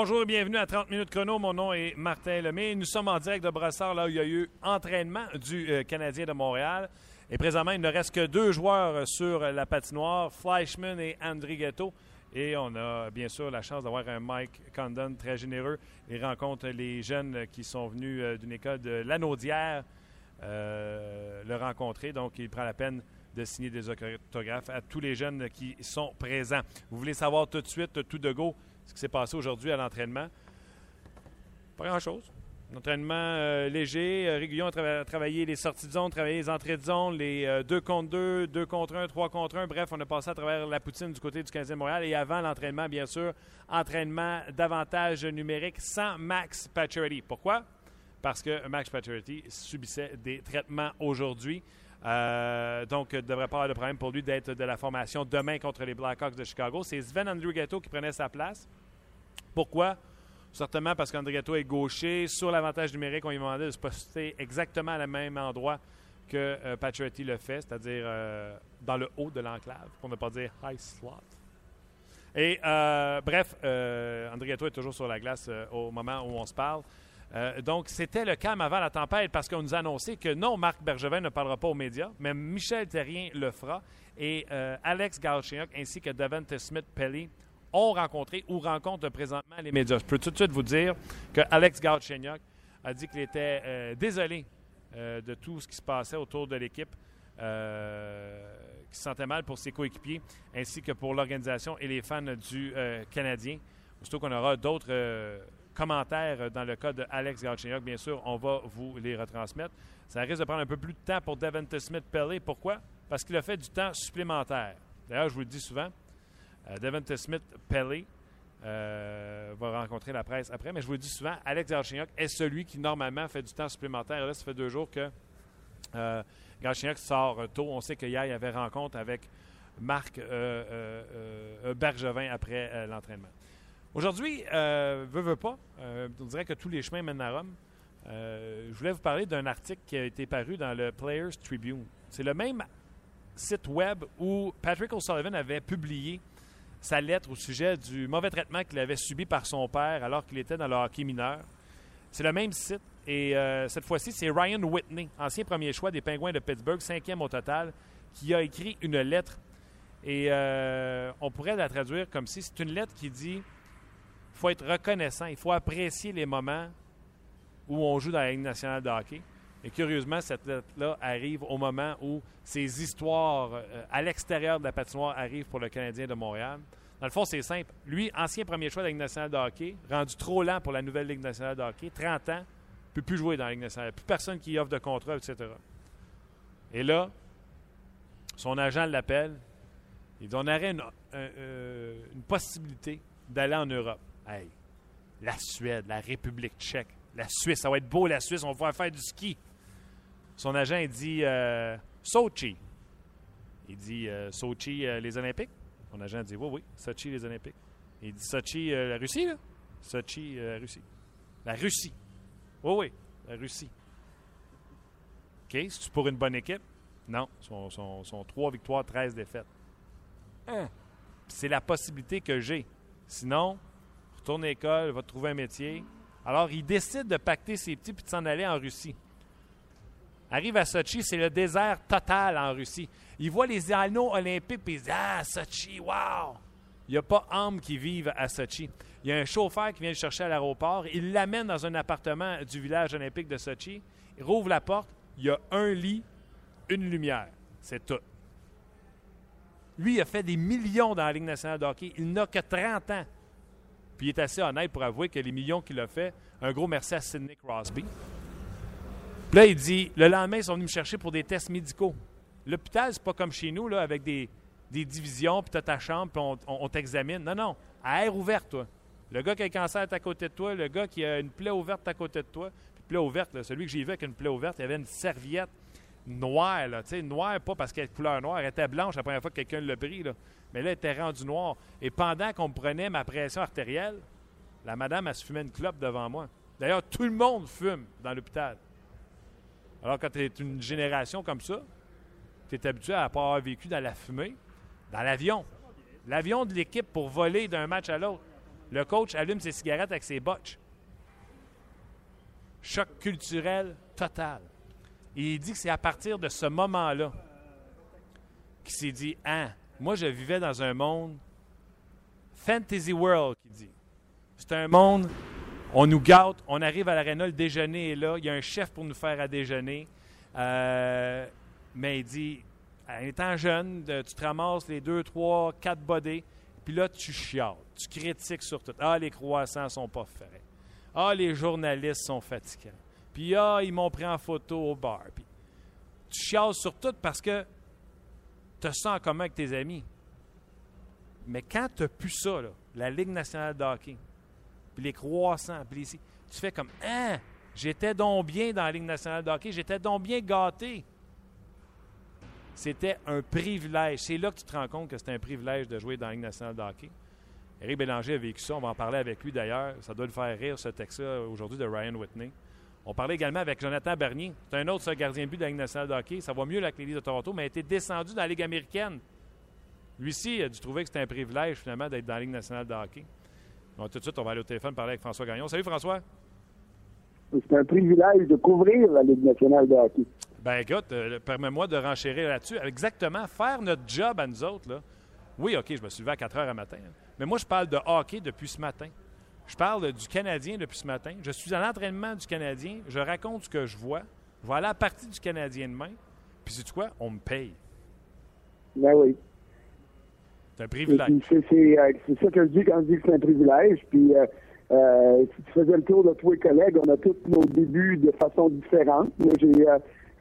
Bonjour et bienvenue à 30 minutes chrono. Mon nom est Martin Lemay. Nous sommes en direct de Brassard, là où il y a eu entraînement du euh, Canadien de Montréal. Et présentement, il ne reste que deux joueurs sur la patinoire, Fleischmann et André Ghetto. Et on a bien sûr la chance d'avoir un Mike Condon très généreux. Il rencontre les jeunes qui sont venus euh, d'une école de Lanaudière euh, le rencontrer. Donc, il prend la peine de signer des autographes à tous les jeunes qui sont présents. Vous voulez savoir tout de suite, tout de go, ce qui s'est passé aujourd'hui à l'entraînement. Pas grand-chose. Un entraînement euh, léger. Euh, Réguillon a travaillé les sorties de zone, travaillé les entrées de zone, les 2 euh, contre 2, 2 contre 1, 3 contre 1. Bref, on a passé à travers la poutine du côté du 15e Montréal. Et avant l'entraînement, bien sûr, entraînement davantage numérique sans Max Pacioretty. Pourquoi? Parce que Max Pacioretty subissait des traitements aujourd'hui. Donc, il ne devrait pas avoir de problème pour lui d'être de la formation demain contre les Blackhawks de Chicago. C'est Sven Andrighetto qui prenait sa place. Pourquoi? Certainement parce qu'Andrietto est gaucher. Sur l'avantage numérique, on lui demandait de se poster exactement à le même endroit que euh, le fait, c'est-à-dire euh, dans le haut de l'enclave, pour ne pas dire high slot. Et euh, bref, euh, Andrietto est toujours sur la glace au moment où on se parle. Donc, c'était le calme avant la tempête parce qu'on nous a annoncé que non, Marc Bergevin ne parlera pas aux médias, mais Michel Terrien le fera. Et Alex Galchenyuk ainsi que Devante Smith-Pelly ont rencontré ou rencontrent présentement les médias. Je peux tout de suite vous dire que Alex Galchenyuk a dit qu'il était euh, désolé euh, de tout ce qui se passait autour de l'équipe, euh, qui se sentait mal pour ses coéquipiers, ainsi que pour l'organisation et les fans du Canadien. Surtout qu'on aura d'autres commentaires dans le cas de Alex Galchenyuk, bien sûr, on va vous les retransmettre. Ça risque de prendre un peu plus de temps pour Devante Smith-Pellet. Pourquoi? Parce qu'il a fait du temps supplémentaire. D'ailleurs, je vous le dis souvent, euh, Devante Smith Pelly euh, va rencontrer la presse après, mais je vous le dis souvent, Alex Galchenyuk est celui qui normalement fait du temps supplémentaire. Là, ça fait deux jours que euh, sort tôt. On sait qu'hier, il y avait rencontre avec Marc euh, Bergevin après l'entraînement. Aujourd'hui, veut, veut pas, on dirait que tous les chemins mènent à Rome. je voulais vous parler d'un article qui a été paru dans le Players Tribune. C'est le même site web où Patrick O'Sullivan avait publié sa lettre au sujet du mauvais traitement qu'il avait subi par son père alors qu'il était dans le hockey mineur. C'est le même site. Et euh, cette fois-ci, c'est Ryan Whitney, ancien premier choix des Pingouins de Pittsburgh, cinquième au total, qui a écrit une lettre. Et euh, on pourrait la traduire comme si c'est une lettre qui dit faut être reconnaissant, il faut apprécier les moments où on joue dans la Ligue nationale de hockey. Et curieusement, cette lettre-là arrive au moment où ces histoires euh, à l'extérieur de la patinoire arrivent pour le Canadien de Montréal. Dans le fond, c'est simple. Lui, ancien premier choix de la Ligue nationale de hockey, rendu trop lent pour la nouvelle Ligue nationale de hockey, 30 ans, ne peut plus jouer dans la Ligue nationale. Plus personne qui offre de contrat, etc. Et là, son agent l'appelle. Il dit on aurait une, euh, une possibilité d'aller en Europe. Hey, la Suède, la République tchèque, la Suisse, ça va être beau la Suisse, on va pouvoir faire du ski. Son agent, il dit euh, Sochi. Il dit euh, Sochi, euh, les Olympiques? Mon agent dit Oui, oui, Sochi, les Olympiques. Il dit Sochi, la Russie, là? Sochi, la Russie. La Russie. Oui, oui, la Russie. OK, c'est pour une bonne équipe? Non, sont, sont, 3 victoires, 13 défaites. Hein? C'est la possibilité que j'ai. Sinon, retourne à l'école, va trouver un métier. Alors, il décide de pacter ses petits puis de s'en aller en Russie. Arrive à Sochi, c'est le désert total en Russie. Il voit les anneaux olympiques et il dit Ah, Sochi, wow! Il n'y a pas homme qui vive à Sochi. Il y a un chauffeur qui vient le chercher à l'aéroport. Il l'amène dans un appartement du village olympique de Sochi. Il rouvre la porte. Il y a un lit, une lumière. C'est tout. Lui, il a fait des millions dans la Ligue nationale de hockey. Il n'a que 30 ans. Puis il est assez honnête pour avouer que les millions qu'il a fait, un gros merci à Sidney Crosby. Puis là, il dit le lendemain, ils sont venus me chercher pour des tests médicaux. L'hôpital, c'est pas comme chez nous, là, avec des, divisions, puis tu as ta chambre, puis on, t'examine. Non, non. À air ouverte, toi. Le gars qui a un cancer est à côté de toi, le gars qui a une plaie ouverte à côté de toi. Puis plaie ouverte, celui que j'ai vu avec une plaie ouverte, il avait une serviette noire, là, tu sais, noire pas parce qu'elle est couleur noire, elle était blanche la première fois que quelqu'un l'a pris, là. Mais là, elle était rendue noire. Et pendant qu'on prenait ma pression artérielle, la madame, elle se fumait une clope devant moi. D'ailleurs, tout le monde fume dans l'hôpital. Alors, quand tu es une génération comme ça, tu es habitué à ne pas avoir vécu dans la fumée, dans l'avion. L'avion de l'équipe pour voler d'un match à l'autre. Le coach allume ses cigarettes avec ses botches. Choc culturel total. Et il dit que c'est à partir de ce moment-là qu'il s'est dit Ah, moi, je vivais dans un monde fantasy world, qu'il dit. C'est un monde, on nous gâte, on arrive à l'aréna, le déjeuner est là, il y a un chef pour nous faire à déjeuner. Euh, mais il dit en étant jeune, tu te ramasses les deux, trois, quatre bodés, puis là, tu chiales, tu critiques sur tout. Ah, les croissants sont pas faits. Ah, les journalistes sont fatigants. Puis, ah, ils m'ont pris en photo au bar. Puis, tu chiales sur tout parce que tu te sens en commun avec tes amis. Mais quand tu n'as plus ça, la Ligue nationale de hockey, puis les croissants, puis les... tu fais comme Hein, j'étais donc bien dans la Ligue nationale de hockey, j'étais donc bien gâté. C'était un privilège. C'est là que tu te rends compte que c'est un privilège de jouer dans la Ligue nationale de hockey. Éric Bélanger a vécu ça. On va en parler avec lui d'ailleurs. Ça doit le faire rire, ce texte-là, aujourd'hui, de Ryan Whitney. On parlait également avec Jonathan Bernier. C'est un autre gardien de but de la Ligue nationale de hockey. Ça va mieux avec les Leafs de Toronto, mais a été descendu dans la Ligue américaine. Lui-ci a dû trouver que c'était un privilège, finalement, d'être dans la Ligue nationale de hockey. Donc, tout de suite, on va aller au téléphone parler avec François Gagnon. Salut, François. C'est un privilège de couvrir la Ligue nationale de hockey. Ben écoute, euh, permets-moi de renchérir là-dessus. Exactement, faire notre job à nous autres. Là. Oui, OK, je me suis levé à 4 heures à matin. Mais moi, je parle de hockey depuis ce matin. Je parle du Canadien depuis ce matin. Je suis à l'entraînement du Canadien. Je raconte ce que je vois. Je vais aller à la partie du Canadien demain. Puis, c'est quoi? On me paye. Ben oui. C'est un privilège. Euh, c'est ça que je dis quand je dis que c'est un privilège. Puis, euh, euh, si tu faisais le tour de tous les collègues, on a tous nos débuts de façon différente. j'ai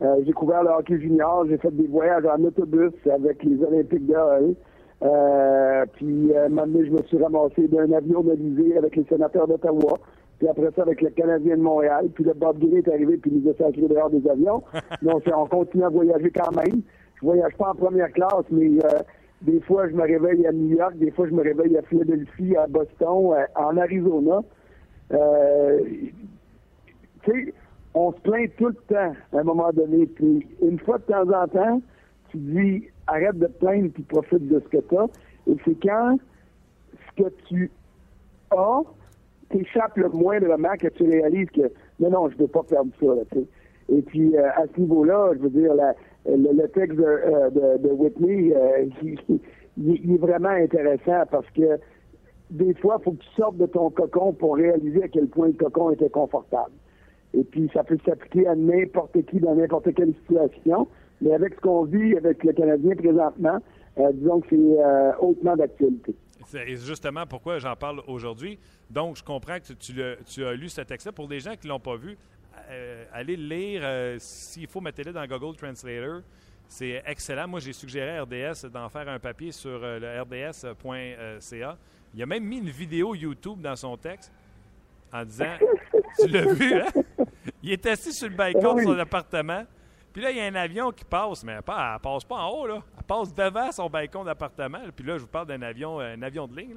euh, j'ai couvert le hockey junior, j'ai fait des voyages en autobus avec les Olympiques de Hull. Euh, puis, euh, maintenant, je me suis ramassé d'un avion de avec les sénateurs d'Ottawa. Puis après ça, avec le Canadien de Montréal. Puis le Bob Gay est arrivé, puis il nous a sacré dehors des avions. Donc, on continue à voyager quand même. Je voyage pas en première classe, mais euh, des fois, je me réveille à New York, des fois, je me réveille à Philadelphie, à Boston, euh, en Arizona. Euh, tu sais, on se plaint tout le temps à un moment donné. Puis une fois de temps en temps, tu dis arrête de te plaindre puis profite de ce que tu as. Et c'est quand ce que tu as t'échappe le moindrement que tu réalises que non, non, je ne veux pas perdre ça. Là, et puis euh, à ce niveau-là, je veux dire, le, texte de, euh, Whitney, euh, il, est vraiment intéressant parce que des fois, il faut que tu sortes de ton cocon pour réaliser à quel point le cocon était confortable. Et puis, ça peut s'appliquer à n'importe qui dans n'importe quelle situation. Mais avec ce qu'on vit avec le Canadien présentement, euh, disons que c'est euh, hautement d'actualité. C'est justement pourquoi j'en parle aujourd'hui? Donc, je comprends que tu, as lu ce texte-là. Pour les gens qui ne l'ont pas vu, euh, allez le lire. S'il faut, mettez-le dans Google Translator. C'est excellent. Moi, j'ai suggéré à RDS d'en faire un papier sur le rds.ca. Il a même mis une vidéo YouTube dans son texte en disant Tu l'as vu, hein? Il est assis sur le balcon de son appartement. Puis là, il y a un avion qui passe, mais elle, ne passe pas en haut, là. Elle passe devant son balcon d'appartement. Puis là, je vous parle d'un avion, un avion de ligne.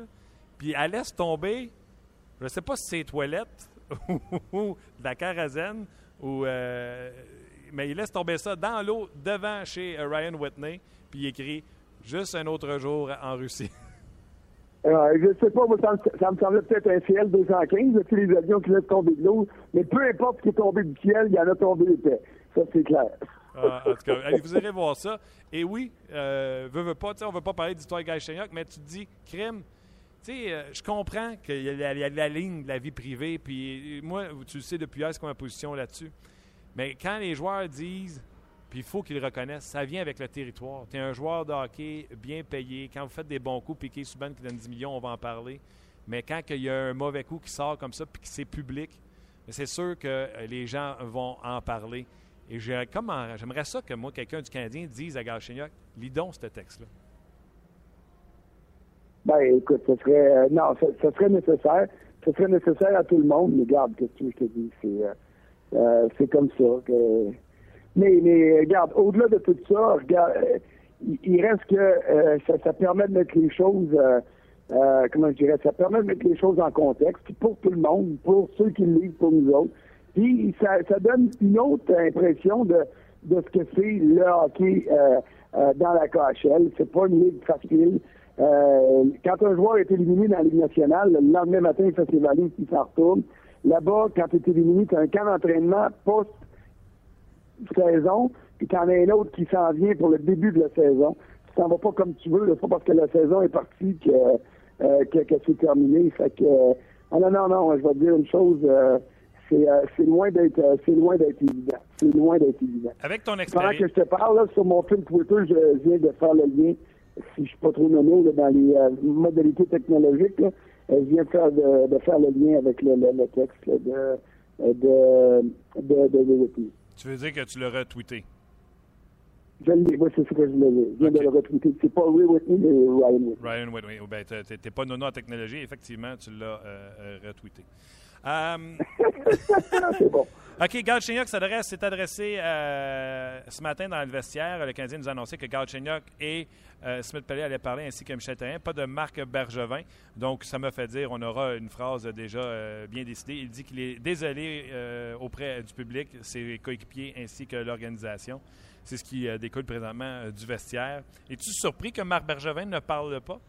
Puis elle laisse tomber, je ne sais pas si c'est toilette ou de la carasène, ou, euh, mais il laisse tomber ça dans l'eau devant chez euh, Ryan Whitney. Puis il écrit Juste un autre jour en Russie. Euh, je sais pas, ça, me, semblait peut-être un ciel 215, tous les avions qui laissent tomber de l'eau, mais peu importe ce qui est tombé du ciel, il y en a tombé épais. Ça, c'est clair. Ah, en tout cas, allez, vous irez voir ça. Et oui, euh, pas, on ne veut pas parler d'histoire Guy mais tu te dis, crime, tu sais, euh, je comprends qu'il y, a la ligne de la vie privée, puis euh, moi, tu le sais depuis hier, c'est quoi ma position là-dessus. Mais quand les joueurs disent puis il faut qu'ils reconnaissent, ça vient avec le territoire. Tu es un joueur de hockey bien payé. Quand vous faites des bons coups, Piqué Subban qui donne 10 millions, on va en parler. Mais quand il y a un mauvais coup qui sort comme ça, puis que c'est public, c'est sûr que euh, les gens vont en parler. Et j'aimerais ça que moi, quelqu'un du Canadien, dise à Galchenyuk, lis donc ce texte-là. Ben, écoute, ce serait, euh, non, ce, serait nécessaire. Ce serait nécessaire à tout le monde. Mais garde, qu'est-ce que je te dis? C'est, euh, c'est comme ça. Que, mais, mais regarde, au-delà de tout ça, regarde, euh, il, reste que euh, ça, permet de mettre les choses, euh, comment je ça permet de mettre les choses en contexte pour tout le monde, pour ceux qui lisent, pour nous autres. Puis ça, ça donne une autre impression de, de ce que c'est le hockey dans la KHL. C'est pas une ligue facile. quand un joueur est éliminé dans la Ligue nationale, le lendemain matin, il fait ses valises, il s'en retourne. Là-bas, quand tu es éliminé, tu as un camp d'entraînement post-saison, puis tu en as un autre qui s'en vient pour le début de la saison. Tu t'en vas pas comme tu veux, c'est pas parce que la saison est partie que, que, c'est terminé. Fait que, non, non, non, je vais te dire une chose euh, c'est loin d'être euh, c'est loin d'être évident. C'est loin d'être évident. Avec ton expérience. Pendant que je te parle, là, sur mon fil Twitter, je viens de faire le lien, si je suis pas trop nommé, dans les euh, modalités technologiques, là, je viens de faire, de, de, faire le lien avec le, le, texte de, de, de, de, Tu veux dire que tu l'as retweeté? Je l'ai, oui, c'est ce que je l'ai Je viens de le retweeter. C'est pas Ray Whitney, mais Ryan Whitney. Ryan Whitney. Oh, ben, t'es pas nono en technologie, effectivement, tu l'as euh, retweeté. Euh, c'est bon. OK, Galchenyuk s'est adressé euh, ce matin dans le vestiaire. Le Canadien nous a annoncé que Galchenyuk et euh, Smith Pellet allaient parler ainsi que Michel Therrien. Pas de Marc Bergevin. Donc, ça me fait dire on aura une phrase déjà bien décidée. Il dit qu'il est désolé auprès du public, ses coéquipiers ainsi que l'organisation. C'est ce qui découle présentement du vestiaire. Es-tu surpris que Marc Bergevin ne parle pas?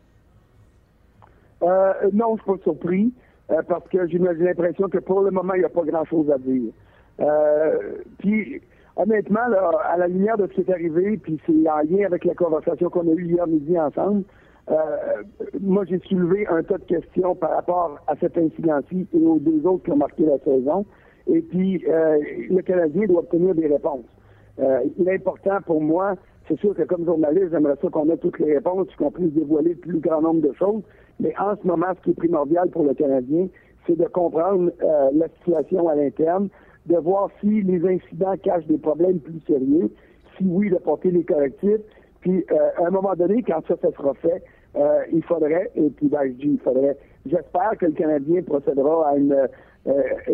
non, je ne suis pas surpris. Euh, parce que j'ai l'impression que pour le moment, il n'y a pas grand-chose à dire. Euh, puis, honnêtement, là, à la lumière de ce qui est arrivé, puis c'est en lien avec la conversation qu'on a eue hier midi ensemble, euh, moi, j'ai soulevé un tas de questions par rapport à cet incident-ci et aux deux autres qui ont marqué la saison. Et puis, le Canadien doit obtenir des réponses. L'important pour moi, c'est sûr que comme journaliste, j'aimerais ça qu'on ait toutes les réponses, qu'on puisse dévoiler le plus grand nombre de choses. Mais en ce moment, ce qui est primordial pour le Canadien, c'est de comprendre euh, la situation à l'interne, de voir si les incidents cachent des problèmes plus sérieux, si oui, de porter les correctifs. Puis, euh, à un moment donné, quand ça, ça sera fait, euh, il faudrait, et puis ben, je dis il faudrait, j'espère que le Canadien procédera à une,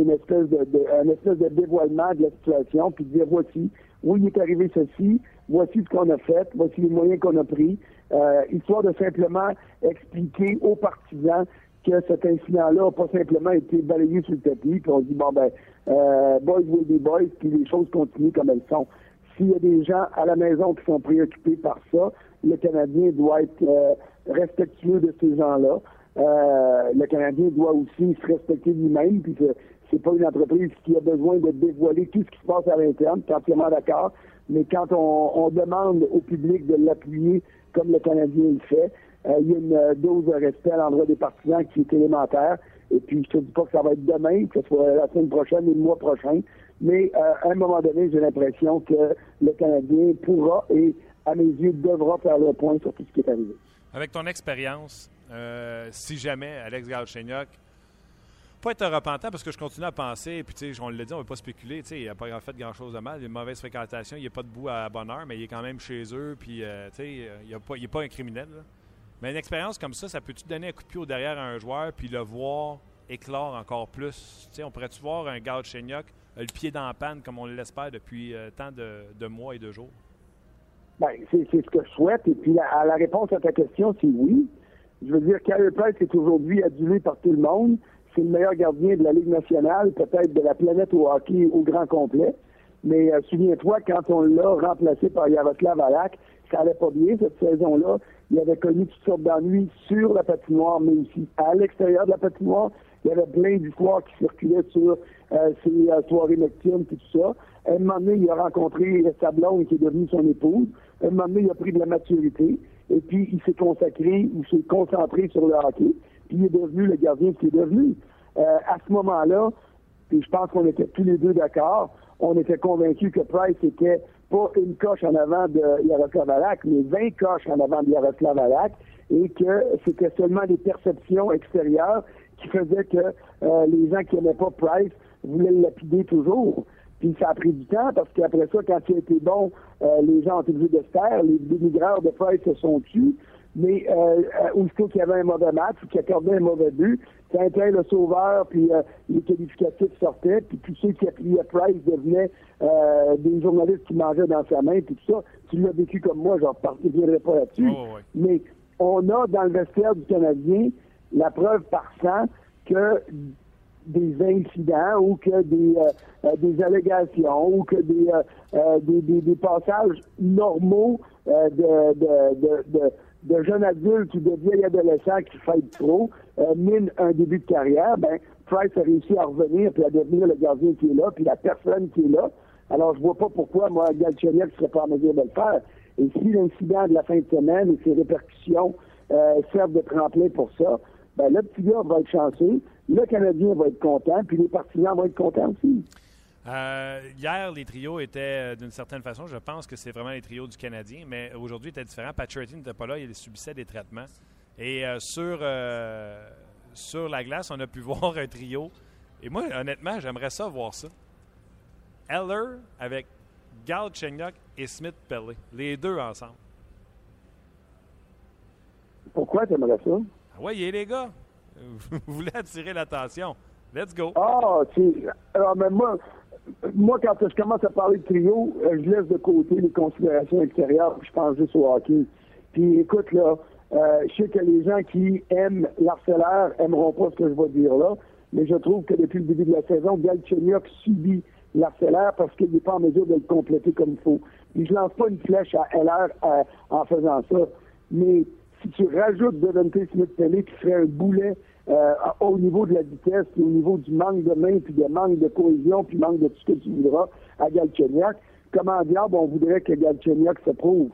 espèce de, de, espèce de dévoilement de la situation, puis dire voici, oui, il est arrivé ceci, voici ce qu'on a fait, voici les moyens qu'on a pris, euh, histoire de simplement expliquer aux partisans que cet incident-là n'a pas simplement été balayé sur le tapis, puis on dit, bon, ben, euh, boys will be boys, puis les choses continuent comme elles sont. S'il y a des gens à la maison qui sont préoccupés par ça, le Canadien doit être euh, respectueux de ces gens-là. Euh, le Canadien doit aussi se respecter lui-même, puis c'est pas une entreprise qui a besoin de dévoiler tout ce qui se passe à l'interne, entièrement d'accord, mais quand on, demande au public de l'appuyer comme le Canadien le fait, euh, il y a une euh, dose de respect à l'endroit des partisans qui est élémentaire. Et puis, je te dis pas que ça va être demain, que ce soit la semaine prochaine ou le mois prochain, mais à un moment donné, j'ai l'impression que le Canadien pourra et, à mes yeux, devra faire le point sur tout ce qui est arrivé. Avec ton expérience, si jamais Alex Galchenyuk pas être repentant parce que je continue à penser, puis tu sais, on l'a dit, on ne va pas spéculer, tu sais, il n'a pas fait grand-chose de mal, il a une mauvaise fréquentation, il a pas de bout à bonne heure, mais il est quand même chez eux, puis euh, tu sais, il n'est pas, un criminel. Mais une expérience comme ça, ça peut-tu donner un coup de pied au derrière à un joueur, puis le voir éclore encore plus? Tu sais, on pourrait-tu voir un gars de Chenyok, le pied dans la panne, comme on l'espère depuis euh, tant de, mois et de jours? Bien, c'est ce que je souhaite, et puis la, la réponse à ta question, c'est oui. Je veux dire, Carey Price est aujourd'hui adulé par tout le monde c'est le meilleur gardien de la Ligue nationale, peut-être de la planète au hockey au grand complet. Mais euh, souviens-toi, quand on l'a remplacé par Yaroslav Alak, ça allait pas bien cette saison-là. Il avait connu toutes sortes d'ennuis sur la patinoire, mais aussi à l'extérieur de la patinoire. Il y avait plein d'histoires qui circulaient sur euh, ses euh, soirées nocturnes et tout ça. À un moment donné, il a rencontré sa blonde qui est devenue son épouse. À un moment donné, il a pris de la maturité. Et puis, il s'est consacré, il s'est concentré sur le hockey il est devenu le gardien qu'il est devenu. Euh, à ce moment-là, puis je pense qu'on était tous les deux d'accord, on était convaincus que Price était pas une coche en avant de Yaroslav Alak, mais 20 coches en avant de Yaroslav Alak, et que c'était seulement des perceptions extérieures qui faisaient que euh, les gens qui n'aimaient pas Price voulaient le lapider toujours. Puis ça a pris du temps parce qu'après ça, quand il a été bon, euh, les gens ont été obligés de se taire, les dénigreurs de Price se sont tus. Mais euh, euh, aussitôt qu'il y avait un mauvais match ou qu'il accordait un mauvais but, c'était le sauveur, puis euh, les qualificatifs sortaient, puis tous ceux qui appuyaient Price devenaient euh, des journalistes qui mangeaient dans sa main, puis tout ça. Tu l'as vécu comme moi, genre, je ne reviendrai pas là-dessus. Oh, Mais on a dans le vestiaire du Canadien la preuve par sang que des incidents ou que des, des allégations ou que des, des, des, passages normaux de, de, de de jeunes adultes ou de vieilles adolescents qui fêtent trop euh, mine un début de carrière, ben Price a réussi à revenir puis à devenir le gardien qui est là, puis la personne qui est là. Alors, je vois pas pourquoi, moi, Galchenyuk serait pas en mesure de le faire. Et si l'incident de la fin de semaine et ses répercussions euh, servent de tremplin pour ça, ben, le petit gars va être chanceux, le Canadien va être content, puis les partisans vont être contents aussi. Euh, hier, les trios étaient euh, d'une certaine façon, je pense que c'est vraiment les trios du Canadien, mais aujourd'hui, était différent. Patrick n'était pas là, il subissait des traitements. Et sur, sur la glace, on a pu voir un trio. Et moi, honnêtement, j'aimerais ça voir ça. Eller avec Gal Chenyok et Smith Pelly. Les deux ensemble. Pourquoi tu aimerais ça? Ah oui, les gars. Vous voulez attirer l'attention. Let's go. Ah, tu Alors, mais moi, moi, quand je commence à parler de trio, euh, je laisse de côté les considérations extérieures, je pense juste au hockey. Puis écoute, là, euh, je sais que les gens qui aiment l'harceleur aimeront pas ce que je vais dire là, mais je trouve que depuis le début de la saison, Galchenyuk subit l'harceleur parce qu'il n'est pas en mesure de le compléter comme il faut. Puis je lance pas une flèche à LR euh, en faisant ça, mais si tu rajoutes Devante Smith-Pelly qui serait un boulet euh, au niveau de la vitesse, puis au niveau du manque de main, puis de manque de cohésion, puis manque de tout ce que tu voudras à Galchenyuk, comment diable on voudrait que Galchenyuk se prouve?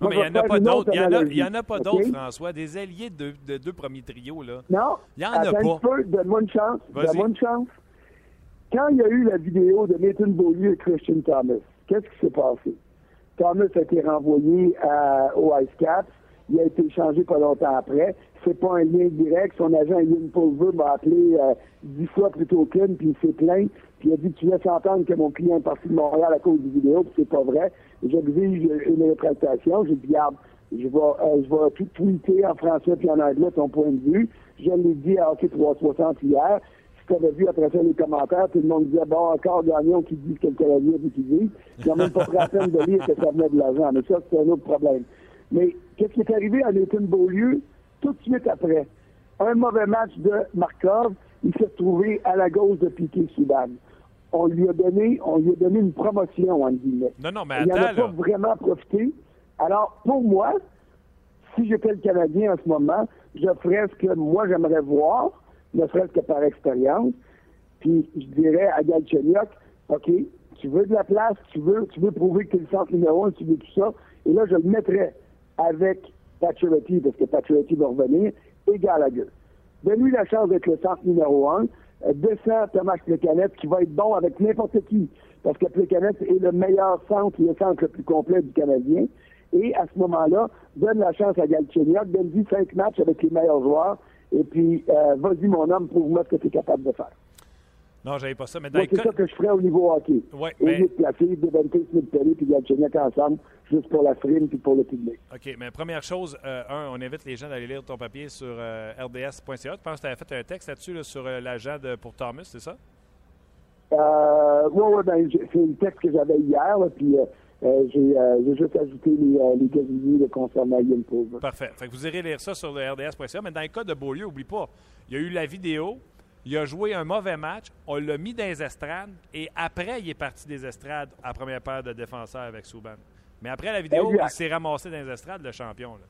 Non, mais il n'y en a pas d'autres. Il n'y en, a pas d'autres, François. Des alliés de, de, deux premiers trios, là. Non. Il n'y en a pas. Donne-moi une chance. Donne-moi une chance. Quand il y a eu la vidéo de Nathan Beaulieu et Christian Thomas, qu'est-ce qui s'est passé? Thomas a été renvoyé à, au Ice Caps. Il a été changé pas longtemps après. C'est pas un lien direct. Son agent, Ian Pulver, m'a appelé euh, dix fois plutôt qu'une, puis il s'est plaint. Puis il a dit, tu laisses entendre que mon client est parti de Montréal à cause du vidéo, puis c'est pas vrai. J'exige une rétractation. J'ai dit, regarde, je vais, euh, je vais tout tweeter en français puis en anglais ton point de vue. Je l'ai dit à Hockey 360 hier. Si tu avais vu après ça les commentaires, tout le monde disait, bon, encore Gagnon qui dit que le Canadien veut qu'il dise. Ils n'ont même pas pris la peine de lire que ça venait de l'argent. Mais ça, c'est un autre problème. Mais qu'est-ce qui est arrivé à Nathan Beaulieu tout de suite après? Un mauvais match de Markov, il s'est retrouvé à la gauche de Piquet Soudan on lui a donné, on lui a donné une promotion, en guillemets. Non, non, mais Il n'en a pas vraiment profité. Alors, pour moi, si j'étais le Canadien en ce moment, je ferais ce que moi j'aimerais voir, ne serait-ce que par expérience. Puis je dirais à Galchenyuk, OK, tu veux de la place, tu veux, tu veux prouver que tu es le centre numéro un, tu veux tout ça. Et là, je le mettrais avec Pacioretty, parce que Pacioretty va revenir, et Gallagher. Donne-lui la chance d'être le centre numéro un. Euh, descend Thomas Plekanec, qui va être bon avec n'importe qui, parce que Plekanec est le meilleur centre, le centre le plus complet du Canadien. Et à ce moment-là, donne la chance à Galchenyuk, donne-lui cinq matchs avec les meilleurs joueurs, et puis euh, vas-y mon homme, prouve-moi ce que tu es capable de faire. Non, j'avais pas ça. Mais c'est ça que je ferais au niveau hockey. Ouais, mais... de placer Devante Smith-Pelly et Galchenyuk ensemble, juste pour la frime puis pour le public. OK, mais première chose, euh, un, on invite les gens d'aller lire ton papier sur euh, rds.ca. Tu penses que tu avais fait un texte là-dessus sur euh, l'agent pour Thomas, c'est ça? Euh, oui, oui, ben, c'est le texte que j'avais hier, puis j'ai juste ajouté les, les de concernant Yann. Parfait. Fait que vous irez lire ça sur le rds.ca. Mais dans le cas de Beaulieu, n'oublie pas, il y a eu la vidéo, il a joué un mauvais match, on l'a mis dans les estrades, et après, il est parti des estrades à première paire de défenseurs avec Souban. Mais après la vidéo, il s'est ramassé dans les estrades, le champion. Là.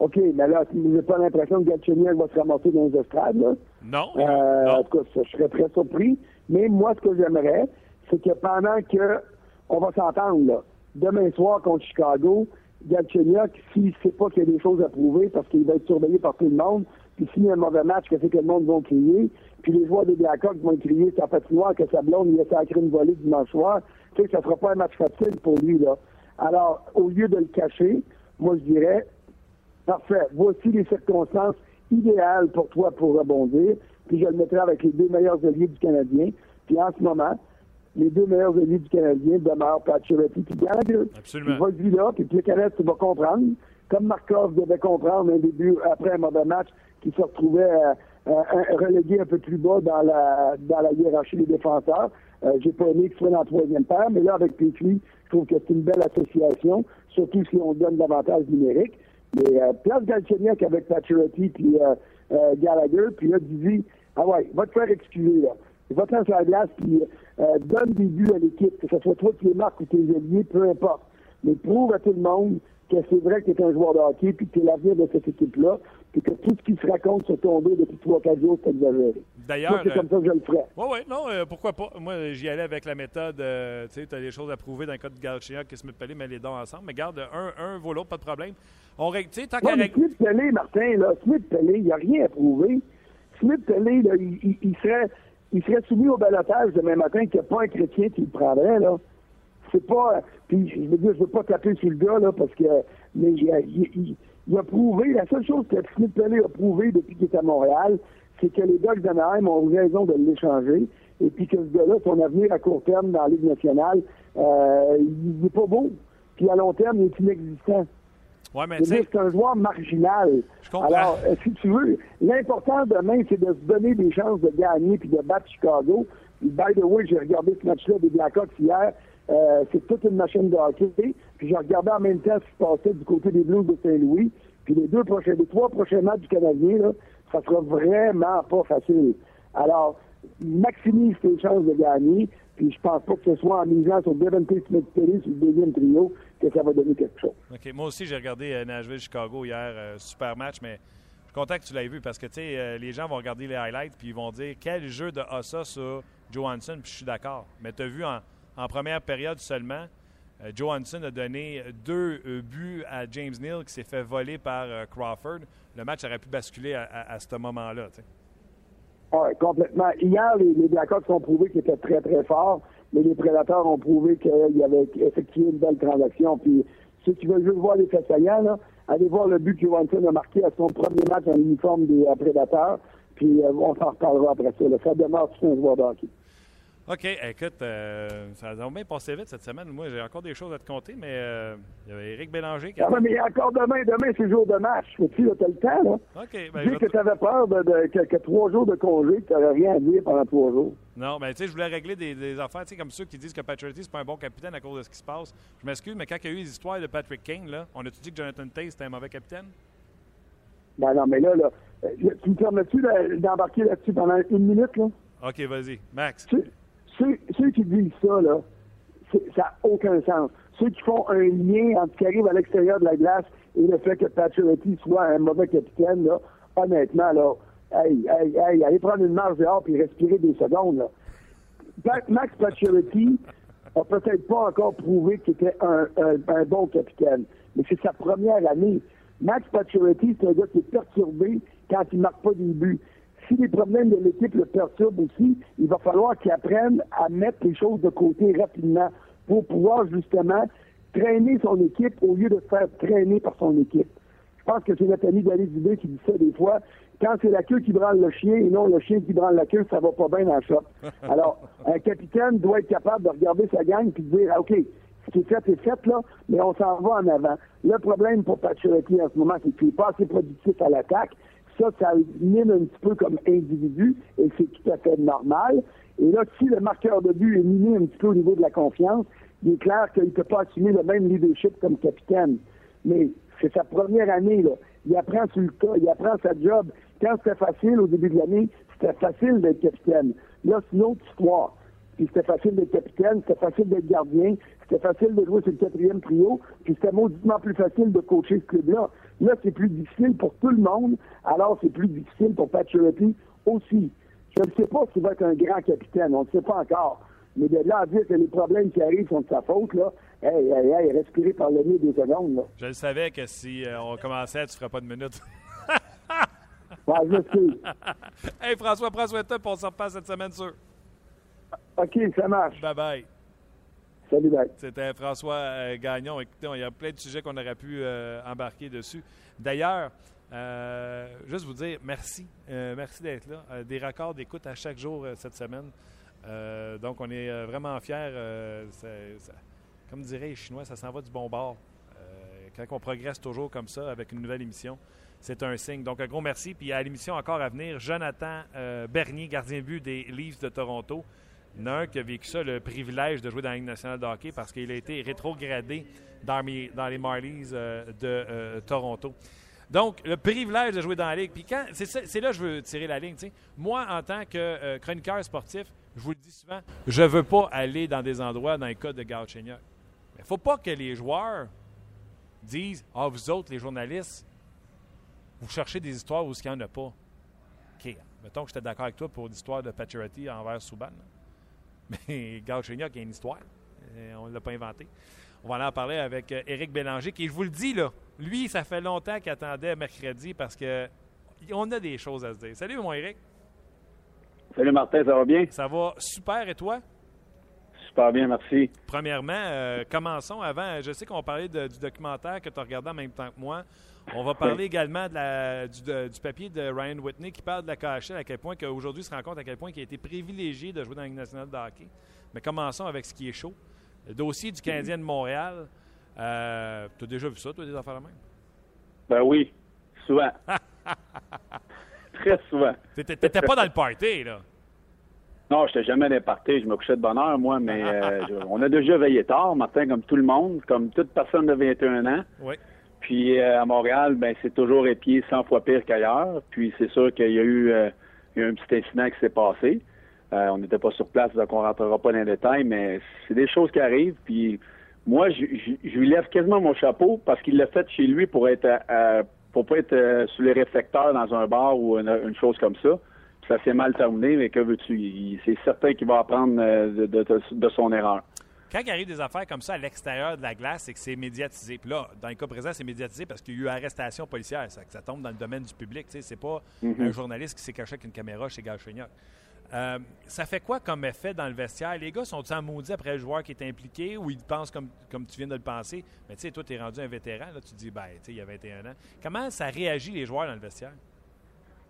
OK, mais là, vous n'avez pas l'impression que Gatcheniak va se ramasser dans les estrades, là? Non. Euh, En tout cas, je serais très surpris. Mais moi, ce que j'aimerais, c'est que pendant que on va s'entendre, demain soir contre Chicago, Galchenyuk, s'il ne sait pas qu'il y a des choses à prouver parce qu'il va être surveillé par tout le monde, puis s'il y a un mauvais match, que c'est que le monde va crier, puis les joueurs des Blackhawks vont crier sa patinoire, que sa blonde, il a sacré une volée dimanche soir, tu sais, ça ne sera pas un match facile pour lui, là. Alors, au lieu de le cacher, moi, je dirais, parfait, voici les circonstances idéales pour toi pour rebondir, puis je le mettrai avec les deux meilleurs alliés du Canadien, puis en ce moment, les deux meilleurs alliés du Canadien demeurent Pacioretty puis Gallagher. Absolument. Vas-y là, puis le Canadien, tu vas comprendre, comme Markov devait comprendre un début, après un mauvais match, qui se retrouvait euh, euh, relégué un peu plus bas dans la, dans la hiérarchie des défenseurs. Euh, J'ai pas aimé qu'il soit dans la troisième paire, mais là, avec Petrie, je trouve que c'est une belle association, surtout si on donne davantage numérique. Mais place Galchenyuk avec Pacioretty puis euh, Gallagher, puis là, dis ah ouais, va te faire excuser, là. Va te sur la glace, puis donne des buts à l'équipe, que ce soit toi qui les marques ou tes alliés, peu importe. Mais prouve à tout le monde que c'est vrai que tu es un joueur de hockey, puis que tu es l'avenir de cette équipe-là, puis que tout ce qui se raconte sur ton dos depuis 3-4 jours, c'est exagéré. D'ailleurs. c'est comme ça que je le ferais. Oui, oui, non, euh, pourquoi pas? Moi, j'y allais avec la méthode, euh, tu sais, tu as des choses à prouver dans le cas de Galchenyuk et Smith Pelé, mais les dents ensemble. Mais garde, un, un vaut l'autre, pas de problème. On règle, tu sais, tant qu'à Smith Pelé, Martin, là, Smith Pelé, il n'y a rien à prouver. Smith Pelé, là, il, il, serait, il serait soumis au balotage demain matin qu'il n'y a pas un chrétien qui le prendrait, là. C'est pas. Puis, je veux dire, je veux pas taper sur le gars, là, parce que. Mais il, il, a prouvé, la seule chose que Smith Pelé a prouvé depuis qu'il est à Montréal, c'est que les Ducks d'Anaheim ont raison de l'échanger. Et puis que ce gars-là, son avenir à court terme dans la Ligue nationale, euh, il n'est pas beau. Puis à long terme, il est inexistant. Ouais, mais c'est un joueur marginal. Alors, euh, si tu veux, l'important demain, c'est de se donner des chances de gagner puis de battre Chicago. by the way, j'ai regardé ce match-là des Blackhawks hier. Euh, c'est toute une machine de hockey. Puis j'ai regardé en même temps ce qui se passait du côté des Blues de Saint-Louis. Puis les deux prochains, les trois prochains matchs du Canadien, ça sera vraiment pas facile. Alors, maximise tes chances de gagner. Puis je pense pas que ce soit en misant sur Devon Smith Perry sur le deuxième trio que ça va donner quelque chose. OK. Moi aussi, j'ai regardé euh, Nashville-Chicago hier. Euh, super match, mais je suis content que tu l'aies vu parce que, tu sais, les gens vont regarder les highlights puis ils vont dire quel jeu de Hossa sur Johansson. Puis je suis d'accord. Mais tu as vu en, première période seulement, Johansson a donné deux buts à James Neal qui s'est fait voler par Crawford. Le match aurait pu basculer à, ce moment-là. Oui, complètement. Hier, les, les Blackhawks ont prouvé qu'ils étaient très, très forts, mais les Prédateurs ont prouvé qu'il y avait effectué une belle transaction. Puis, ceux qui veulent juste voir les faits saillants, allez voir le but que Johansson a marqué à son premier match en uniforme des euh, Prédateurs. Puis, euh, on s'en reparlera après ça. Ça demeure tout un joueur de. OK. Écoute, euh, ça a bien passé vite cette semaine. Moi, j'ai encore des choses à te compter, mais euh, il y avait Éric Bélanger qui a... Ah, mais il y a encore demain. Demain, c'est jour de match. Tu as le temps, là. OK. Ben, Dis que tu avais peur de, de, trois jours de congé, que tu n'aurais rien à dire pendant trois jours. Non, mais tu sais, je voulais régler des, des affaires, tu sais, comme ceux qui disent que Patrick c'est pas un bon capitaine à cause de ce qui se passe. Je m'excuse, mais quand il y a eu les histoires de Patrick King, là, on a-tu dit que Jonathan Tate, c'était un mauvais capitaine? Ben non, mais là, là, euh, tu me permets-tu d'embarquer là-dessus pendant une minute, là? OK, vas-y. Max ceux, qui disent ça, là, ça n'a aucun sens. Ceux qui font un lien entre ce qui arrive à l'extérieur de la glace et le fait que Pacioretty soit un mauvais capitaine, là, honnêtement, là, hey, hey, hey, allez prendre une marche dehors puis respirer des secondes. Là. Max Pacioretty a peut-être pas encore prouvé qu'il était un, bon capitaine, mais c'est sa première année. Max Pacioretty, c'est un gars qui est perturbé quand il marque pas des buts si les problèmes de l'équipe le perturbent aussi, il va falloir qu'il apprenne à mettre les choses de côté rapidement pour pouvoir justement traîner son équipe au lieu de se faire traîner par son équipe. Je pense que c'est notre ami David Dubé qui dit ça des fois. Quand c'est la queue qui branle le chien et non le chien qui branle la queue, ça va pas bien dans le shop. Alors, un capitaine doit être capable de regarder sa gang et de dire, ah, OK, ce qui est fait est fait, là, mais on s'en va en avant. Le problème pour Pacioretty en ce moment, c'est qu'il n'est pas assez productif à l'attaque ça, ça mine un petit peu comme individu et c'est tout à fait normal. Et là, si le marqueur de but est miné un petit peu au niveau de la confiance, il est clair qu'il ne peut pas assumer le même leadership comme capitaine. Mais c'est sa première année, là. Il apprend sur le tas, il apprend sa job. Quand c'était facile au début de l'année, c'était facile d'être capitaine. Là, c'est une autre histoire. Puis c'était facile d'être capitaine, c'était facile d'être gardien, c'était facile de jouer sur le quatrième trio, puis c'était mauditement plus facile de coacher ce club-là. Là, c'est plus difficile pour tout le monde, alors c'est plus difficile pour Pacioretty aussi. Je ne sais pas s'il va être un grand capitaine, on ne sait pas encore. Mais de là à dire que les problèmes qui arrivent sont de sa faute, là, hey, hey, hey, respirer par le nez des secondes. Là. Je le savais que si euh, on commençait, tu ne ferais pas de minute. ouais, je sais. hey, François, prends soin de toi, on s'en repasse cette semaine sûr. OK, ça marche. Bye bye. Salut, bye. C'était François euh, Gagnon. Écoutez, il y a plein de sujets qu'on aurait pu euh, embarquer dessus. D'ailleurs, euh, juste vous dire merci. merci d'être là. des records d'écoute à chaque jour cette semaine. donc, on est vraiment fiers. comme diraient les Chinois, ça s'en va du bon bord. quand on progresse toujours comme ça avec une nouvelle émission, c'est un signe. Donc, un gros merci. Puis à l'émission encore à venir, Jonathan Bernier, gardien de but des Leafs de Toronto. Il y en a un qui a vécu ça, le privilège de jouer dans la Ligue nationale de hockey parce qu'il a été rétrogradé dans, les Marlies euh, de euh, Toronto. Donc, le privilège de jouer dans la Ligue. Puis quand, c'est, là que je veux tirer la ligne. Moi, en tant que euh, chroniqueur sportif, je vous le dis souvent, je ne veux pas aller dans des endroits dans le cas de Galchenyuk. Mais il ne faut pas que les joueurs disent Ah, vous autres, les journalistes, vous cherchez des histoires où il n'y en a pas. OK. Mettons que j'étais d'accord avec toi pour l'histoire de Pacioretty envers Souban. Mais Galchenyuk, a une histoire. Euh, on ne l'a pas inventé. On va aller en parler avec euh, Éric Bélanger, qui, je vous le dis, là, lui, ça fait longtemps qu'il attendait mercredi parce que on a des choses à se dire. Salut, mon Éric. Salut, Martin, ça va bien? Ça va super, et toi? Super bien, merci. Premièrement, euh, commençons avant. Je sais qu'on parlait du documentaire que tu as regardé en même temps que moi. On va parler également du, papier de Ryan Whitney qui parle de la KHL, à quel point qu'aujourd'hui se rend compte à quel point il a été privilégié de jouer dans la Ligue nationale de hockey. Mais commençons avec ce qui est chaud. Le dossier du Canadien de Montréal. Euh, tu as déjà vu ça, toi, des affaires de même? Ben oui, souvent. Très souvent. T'étais pas dans le party, là? Non, je n'étais jamais dans le party. Je me couchais de bonne heure, moi, mais euh, on a déjà veillé tard, Martin, comme tout le monde, comme toute personne de 21 ans. Oui. Puis euh, à Montréal, ben c'est toujours épié 100 fois pire qu'ailleurs. Puis c'est sûr qu'il y a eu, euh, un petit incident qui s'est passé. Euh, on n'était pas sur place, donc on rentrera pas dans les détails, mais c'est des choses qui arrivent. Puis moi, je, lui lève quasiment mon chapeau parce qu'il l'a fait chez lui pour être pour pas être sous les réflecteurs dans un bar ou une, chose comme ça. Puis ça s'est mal terminé, mais que veux-tu? C'est certain qu'il va apprendre de son erreur quand il arrive des affaires comme ça à l'extérieur de la glace, c'est que c'est médiatisé. Puis là, dans le cas présent, c'est médiatisé parce qu'il y a eu arrestation policière. Ça, ça tombe dans le domaine du public. C'est pas mm-hmm. un journaliste qui s'est caché avec une caméra chez Galchenyuk. Euh, ça fait quoi comme effet dans le vestiaire? Les gars sont-ils en maudit après le joueur qui est impliqué ou ils pensent comme, comme tu viens de le penser? Mais tu sais, toi, tu es rendu un vétéran. Là, tu te dis, ben, tu sais, il y a 21 ans. Comment ça réagit les joueurs dans le vestiaire?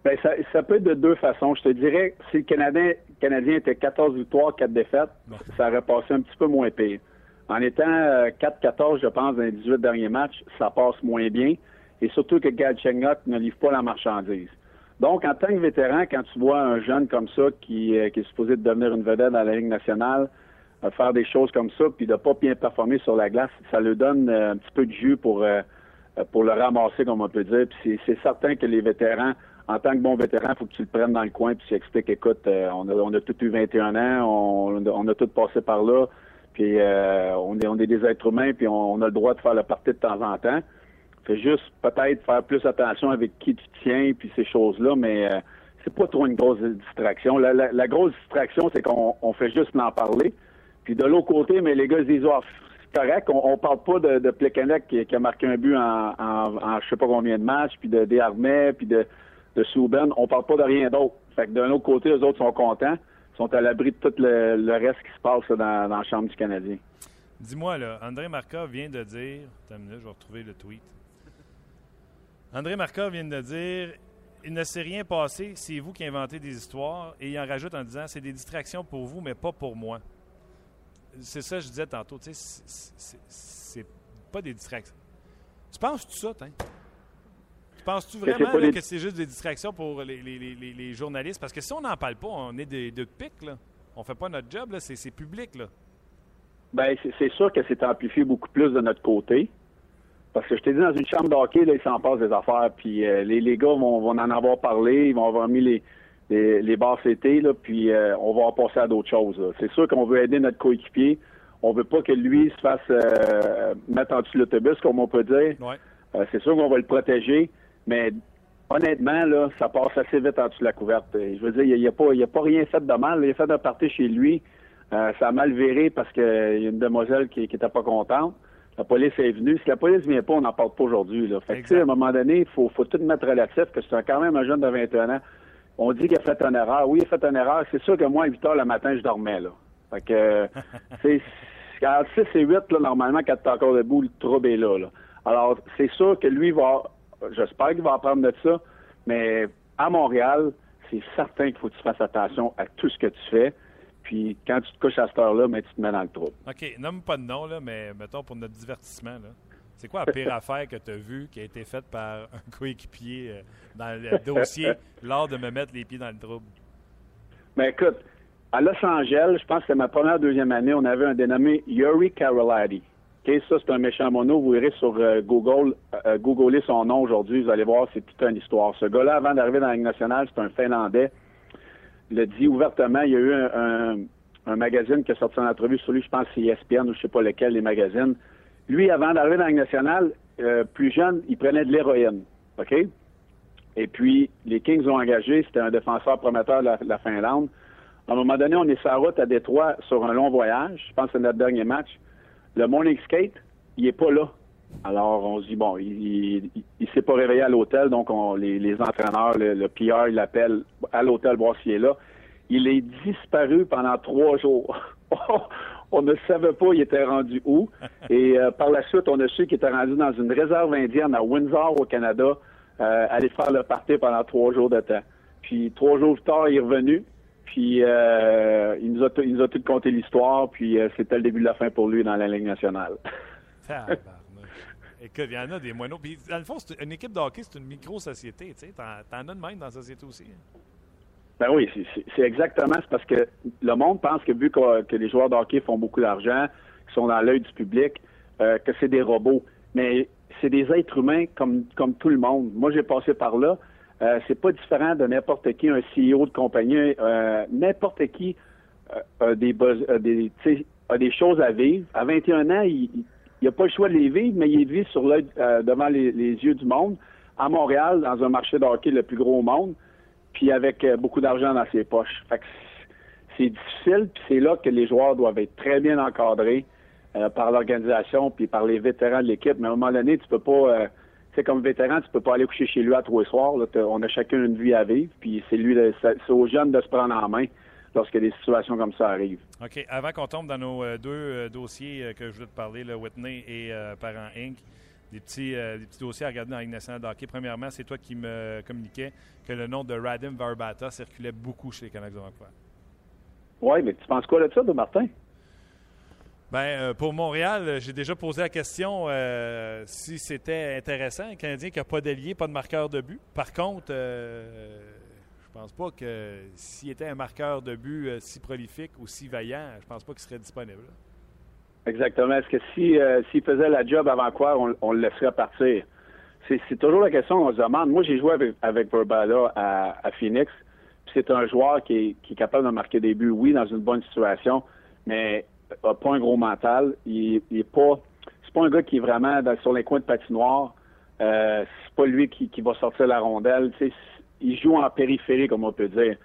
Bien, ça, ça, peut être de deux façons. Je te dirais, si le Canadien, Canadien était 14 victoires, 4 défaites, ça aurait passé un petit peu moins pire. En étant 4-14, euh, je pense, dans les 18 derniers matchs, ça passe moins bien. Et surtout que Galchenyuk ne livre pas la marchandise. Donc, en tant que vétéran, quand tu vois un jeune comme ça qui, euh, qui est supposé devenir une vedette dans la Ligue nationale, euh, faire des choses comme ça, puis de pas bien performer sur la glace, ça lui donne un petit peu de jus pour, pour le ramasser, comme on peut dire. Puis c'est certain que les vétérans en tant que bon vétéran, il faut que tu le prennes dans le coin puis tu expliques, écoute, euh, on, a, on a tous eu 21 ans, on, on a tous passé par là, puis euh, on, est, on est des êtres humains, puis on, a le droit de faire le partie de temps en temps. Fais juste peut-être faire plus attention avec qui tu tiens, puis ces choses-là, mais euh, c'est pas trop une grosse distraction. La, la, grosse distraction, c'est qu'on on fait juste en parler. Puis de l'autre côté, mais les gars ils disent, oh, c'est correct, on, on parle pas de, de Plekanec qui, qui, a marqué un but en, en, en je sais pas combien de matchs, puis de Desarmets, puis de de Souben, on parle pas de rien d'autre. Fait que d'un autre côté, les autres sont contents, sont à l'abri de tout le, reste qui se passe dans, la chambre du Canadien. Dis-moi, là, André Markov vient de dire. Attends une minute, je vais retrouver le tweet. André Markov vient de dire Il ne s'est rien passé, c'est vous qui inventez des histoires. Et il en rajoute en disant C'est des distractions pour vous, mais pas pour moi. C'est ça que je disais tantôt. C'est pas des distractions. Tu penses tout ça, hein? Penses-tu vraiment que c'est juste des distractions pour les, journalistes? Parce que si on n'en parle pas, on est des deux pics. Là. On fait pas notre job, c'est public. Là. Ben, c'est sûr que c'est amplifié beaucoup plus de notre côté. Parce que je t'ai dit, dans une chambre d'hockey, là, ils s'en passent des affaires. Puis euh, les, les, gars vont, en avoir parlé, ils vont avoir mis les, les, les barres CT, là, puis euh, on va en passer à d'autres choses. C'est sûr qu'on veut aider notre coéquipier. On veut pas que lui se fasse euh, mettre en dessous l'autobus, comme on peut dire. c'est sûr qu'on va le protéger. Mais honnêtement, là, ça passe assez vite en dessous de la couverte. Je veux dire, il n'y a, pas, a pas rien fait de mal. Il a fait un parti chez lui. Euh, ça a mal viré parce qu'il y a une demoiselle qui n'était pas contente. La police est venue. Si la police ne vient pas, on n'en parle pas aujourd'hui. Fait que, à un moment donné, il faut, faut tout mettre relatif, que c'est quand même un jeune de 21 ans. On dit qu'il a fait une erreur. Oui, il a fait une erreur. C'est sûr que moi, à 8 heures le matin, je dormais. Là. Fait que, c'est, à 6 et 8, là, normalement, quand tu es encore debout, le trouble est là. là. Alors, c'est sûr que lui va J'espère qu'il va apprendre de ça. Mais à Montréal, c'est certain qu'il faut que tu fasses attention à tout ce que tu fais. Puis quand tu te couches à cette heure-là, mais tu te mets dans le trou. OK. Nomme pas de nom, là, mais mettons pour notre divertissement. C'est quoi la pire affaire que tu as vue qui a été faite par un coéquipier euh, dans le dossier lors de me mettre les pieds dans le trouble? Mais ben, écoute, à Los Angeles, je pense que c'était ma première, deuxième année, on avait un dénommé Yuri Carolati ça, c'est un méchant mono. Vous irez sur euh, Google, euh, googler son nom aujourd'hui. Vous allez voir, c'est toute une histoire. Ce gars-là, avant d'arriver dans la Ligue nationale, c'est un Finlandais. Il l'a dit ouvertement. Il y a eu un, magazine qui a sorti une entrevue sur lui. Je pense c'est ESPN ou je sais pas lequel, les magazines. Lui, avant d'arriver dans la Ligue nationale, euh, plus jeune, il prenait de l'héroïne. OK? Et puis, les Kings ont engagé, c'était un défenseur prometteur de la, Finlande. À un moment donné, on est sur la route à Détroit sur un long voyage. Je pense que c'est notre dernier match. Le morning skate, il est pas là. Alors, on se dit, bon, il, il, s'est pas réveillé à l'hôtel, donc on, les, entraîneurs, le, le PR, il l'appelle à l'hôtel voir s'il est là. Il est disparu pendant trois jours. on ne savait pas il était rendu où. Et euh, par la suite, on a su qu'il était rendu dans une réserve indienne à Windsor, au Canada, euh, aller faire le party pendant trois jours de temps. Puis trois jours plus tard, il est revenu. Puis euh, il, nous a il nous a tout conté l'histoire. Puis euh, c'était le début de la fin pour lui dans la Ligue nationale. Écoute, il y en a des moineaux. Puis, dans le fond, une équipe de hockey, c'est une micro-société. Tu sais, t'en, as de même dans la société aussi. Hein? Ben oui, c'est exactement. C'est parce que le monde pense que vu que, les joueurs de hockey font beaucoup d'argent, qu'ils sont dans l'œil du public, euh, que c'est des robots. Mais c'est des êtres humains comme, comme tout le monde. Moi, j'ai passé par là. Euh, c'est pas différent de n'importe qui, un CEO de compagnie, euh, n'importe qui euh, a, des, a des choses à vivre. À 21 ans, il n'a pas le choix de les vivre, mais il vit sur l'œil devant les, yeux du monde. À Montréal, dans un marché de hockey le plus gros au monde, puis avec beaucoup d'argent dans ses poches. C'est difficile, puis c'est là que les joueurs doivent être très bien encadrés par l'organisation puis par les vétérans de l'équipe. Mais à un moment donné, tu peux pas, c'est euh, comme vétéran, tu peux pas aller coucher chez lui à trois soirs. Là, on a chacun une vie à vivre, puis c'est lui, c'est aux jeunes de se prendre en main lorsque des situations comme ça arrivent. OK. Avant qu'on tombe dans nos deux dossiers que je voulais te parler, le Whitney et Parent Inc., des petits, euh, des petits dossiers à regarder dans la Ligue nationale de hockey. Premièrement, c'est toi qui me communiquais que le nom de Radim Verbata circulait beaucoup chez les Canucks de Vancouver. Oui, mais tu penses quoi de ça, de Martin? Ben, euh, pour Montréal, j'ai déjà posé la question euh, si c'était intéressant. Un Canadien qui n'a pas d'allié, pas de marqueur de but. Par contre, je pense pas que s'il était un marqueur de but si prolifique ou si vaillant, je pense pas qu'il serait disponible. Exactement. Est-ce que si euh, s'il faisait la job avant quoi, on, le laisserait partir? C'est toujours la question qu'on se demande. Moi, j'ai joué avec, avec Verbala à, à Phoenix. C'est un joueur qui est, capable de marquer des buts, oui, dans une bonne situation, mais n'a pas un gros mental. Il, il est pas. C'est pas un gars qui est vraiment sur les coins de patinoire. Euh, c'est pas lui qui, va sortir la rondelle. il joue en périphérie, comme on peut dire.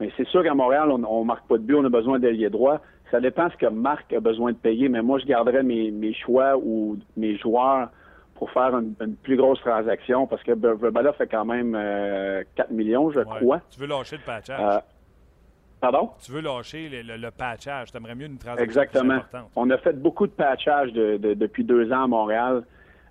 Mais c'est sûr qu'à Montréal, on, on marque pas de but, on a besoin d'ailier droit. Ça dépend ce que Marc a besoin de payer, mais moi, je garderais mes, choix ou mes joueurs pour faire une, plus grosse transaction parce que Verbala fait quand même 4 euh, millions, je crois. Tu veux lâcher le patchage? Euh, pardon? Tu veux lâcher le, patchage. Tu aimerais mieux une transaction Exactement. On a fait beaucoup de patchage depuis deux ans à Montréal.